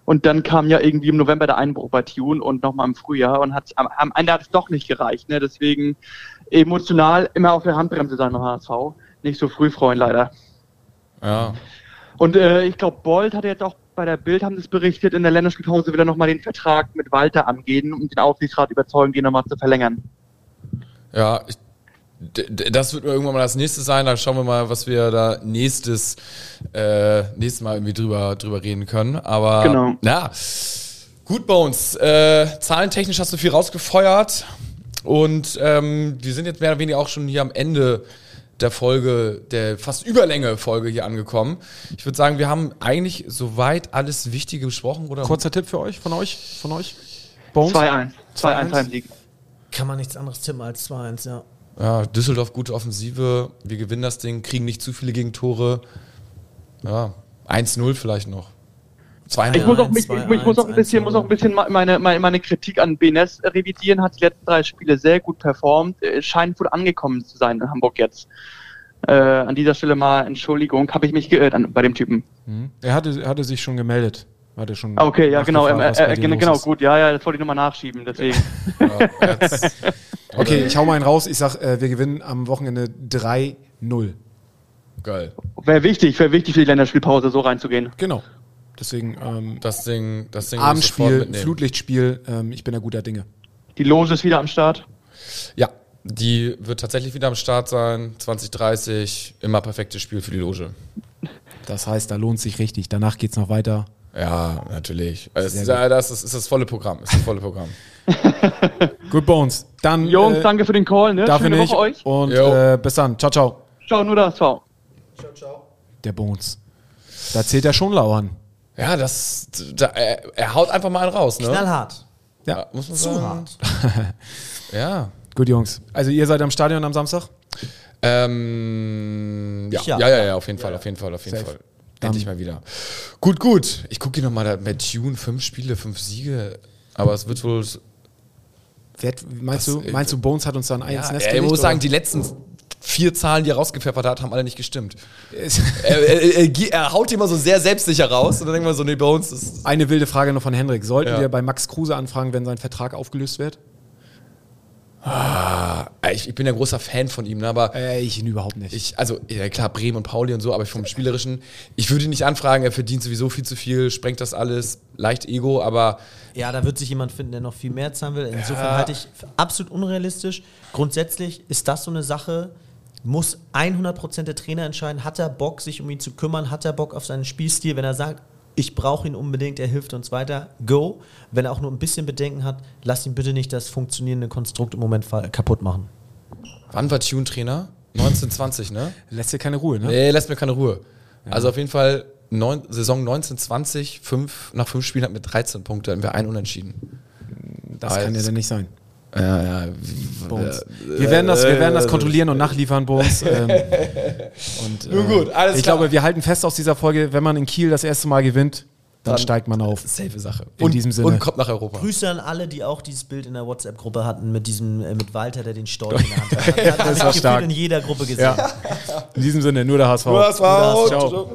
Und dann kam ja irgendwie im November der Einbruch bei Tune und nochmal im Frühjahr und hat am, am Ende hat es doch nicht gereicht, ne? Deswegen emotional immer auf der Handbremse sein beim HSV. Nicht so früh freuen, leider. Ja. Und äh, ich glaube, Bolt hat jetzt auch bei der Bild haben es berichtet, in der Länderspielpause will er nochmal den Vertrag mit Walter angehen, um den Aufsichtsrat überzeugen, den nochmal zu verlängern. Ja, ich, das wird irgendwann mal das nächste sein. Da schauen wir mal, was wir da nächstes, äh, nächstes Mal irgendwie drüber, drüber reden können. Aber genau. ja, gut Bones. Äh, zahlentechnisch hast du viel rausgefeuert und ähm, wir sind jetzt mehr oder weniger auch schon hier am Ende der Folge, der fast Überlänge Folge hier angekommen. Ich würde sagen, wir haben eigentlich soweit alles Wichtige besprochen, oder? Kurzer Tipp für euch, von euch, von euch? 2-1. 2-1 Heimsieg. Kann man nichts anderes tippen als 2-1, ja. Ja, Düsseldorf gute Offensive. Wir gewinnen das Ding, kriegen nicht zu viele Gegentore. Ja, 1-0 vielleicht noch. 2 ich muss auch, ich, ich muss auch ein bisschen, muss auch ein bisschen meine, meine, meine Kritik an BNS revidieren. Hat die letzten drei Spiele sehr gut performt. Äh, scheint gut angekommen zu sein in Hamburg jetzt. Äh, an dieser Stelle mal Entschuldigung, habe ich mich geirrt an, bei dem Typen. Mhm. Er hatte, hatte sich schon gemeldet. Hatte schon ah, okay, ja, genau, äh, äh, genau, gut, ja, ja, das wollte ich nochmal nachschieben, deswegen. ja, okay, ich hau mal einen raus. Ich sag, äh, wir gewinnen am Wochenende 3-0. Geil. Wäre wichtig, wäre wichtig für die Länderspielpause so reinzugehen. Genau. Deswegen ähm, das Ding, das Ding Abendspiel, Flutlichtspiel, ähm, ich bin da guter Dinge. Die Lose ist wieder am Start. Ja, die wird tatsächlich wieder am Start sein. 2030, immer perfektes Spiel für die Loge. Das heißt, da lohnt sich richtig. Danach geht es noch weiter. Ja, natürlich. Es ist, ja, das ist, ist das volle Programm. Ist das volle Programm. Gut, Bones. Dann Jungs, äh, danke für den Call, ne? dafür Schöne nicht. Woche euch. Und äh, bis dann. Ciao, ciao. Ciao, nur das, ciao. Der Bones. Da zählt er schon lauern. Ja, das. Da, er, er haut einfach mal einen raus, ne? Knallhart. Ja, muss man Zu sagen. hart. Ja. Gut, Jungs. Also ihr seid am Stadion am Samstag? Ähm, ja. Ich ja. ja, ja, ja, auf jeden Fall, auf jeden Fall, auf jeden Safe. Fall. Endlich mal wieder. Gut, gut. Ich gucke hier nochmal mit Tune, fünf Spiele, fünf Siege. Aber es wird wohl. Wer, meinst, Das- du, meinst du, Bones hat uns da ein Ei ins Ja, Nest ich gelegt, muss sagen, oder? die letzten vier Zahlen, die er rausgepfeffert hat, haben alle nicht gestimmt. er, er, er, er haut die immer so sehr selbstsicher raus und dann denken wir so, nee, bei uns ist. Eine wilde Frage noch von Hendrik. Sollten Ja. wir bei Max Kruse anfragen, wenn sein Vertrag aufgelöst wird? Ich, ich bin ja großer Fan von ihm, ne, aber Äh, ich ihn überhaupt nicht. ich, also, ja klar, Bremen und Pauli und so, aber vom Spielerischen, ich würde ihn nicht anfragen, er verdient sowieso viel zu viel, sprengt das alles, leicht Ego, aber Ja, da wird sich jemand finden, der noch viel mehr zahlen will. Insofern halte ich für absolut unrealistisch. Grundsätzlich ist das so eine Sache, muss 100% der Trainer entscheiden, hat er Bock, sich um ihn zu kümmern, hat er Bock auf seinen Spielstil, wenn er sagt, ich brauche ihn unbedingt, er hilft uns weiter, go. Wenn er auch nur ein bisschen Bedenken hat, lass ihn bitte nicht das funktionierende Konstrukt im Moment kaputt machen. wann war Tune Trainer? 1920, ne? Lässt dir keine Ruhe, ne? Nee, lässt mir keine Ruhe. Also auf jeden Fall neun, Saison 1920, fünf, nach fünf Spielen hat mit 13 Punkte, hatten wir ein Unentschieden. Das kann ja dann nicht sein. Ja, ja. Bones. Wir werden das, wir werden das kontrollieren und nachliefern, Bones. Ähm, und, äh, Nun gut, alles Ich klar. glaube, wir halten fest aus dieser Folge, wenn man in Kiel das erste Mal gewinnt, dann, Dann- steigt man auf. Safe Sache. In und, diesem Sinne. Und kommt nach Europa. Grüße an alle, die auch dieses Bild in der WhatsApp-Gruppe hatten mit diesem, äh, mit Walter, der den Storch in der Hand hat. Das war habe ich stark. in jeder Gruppe gesehen. Ja. In diesem Sinne, nur der HSV. Du hast Nur der HSV. Ciao. Ciao.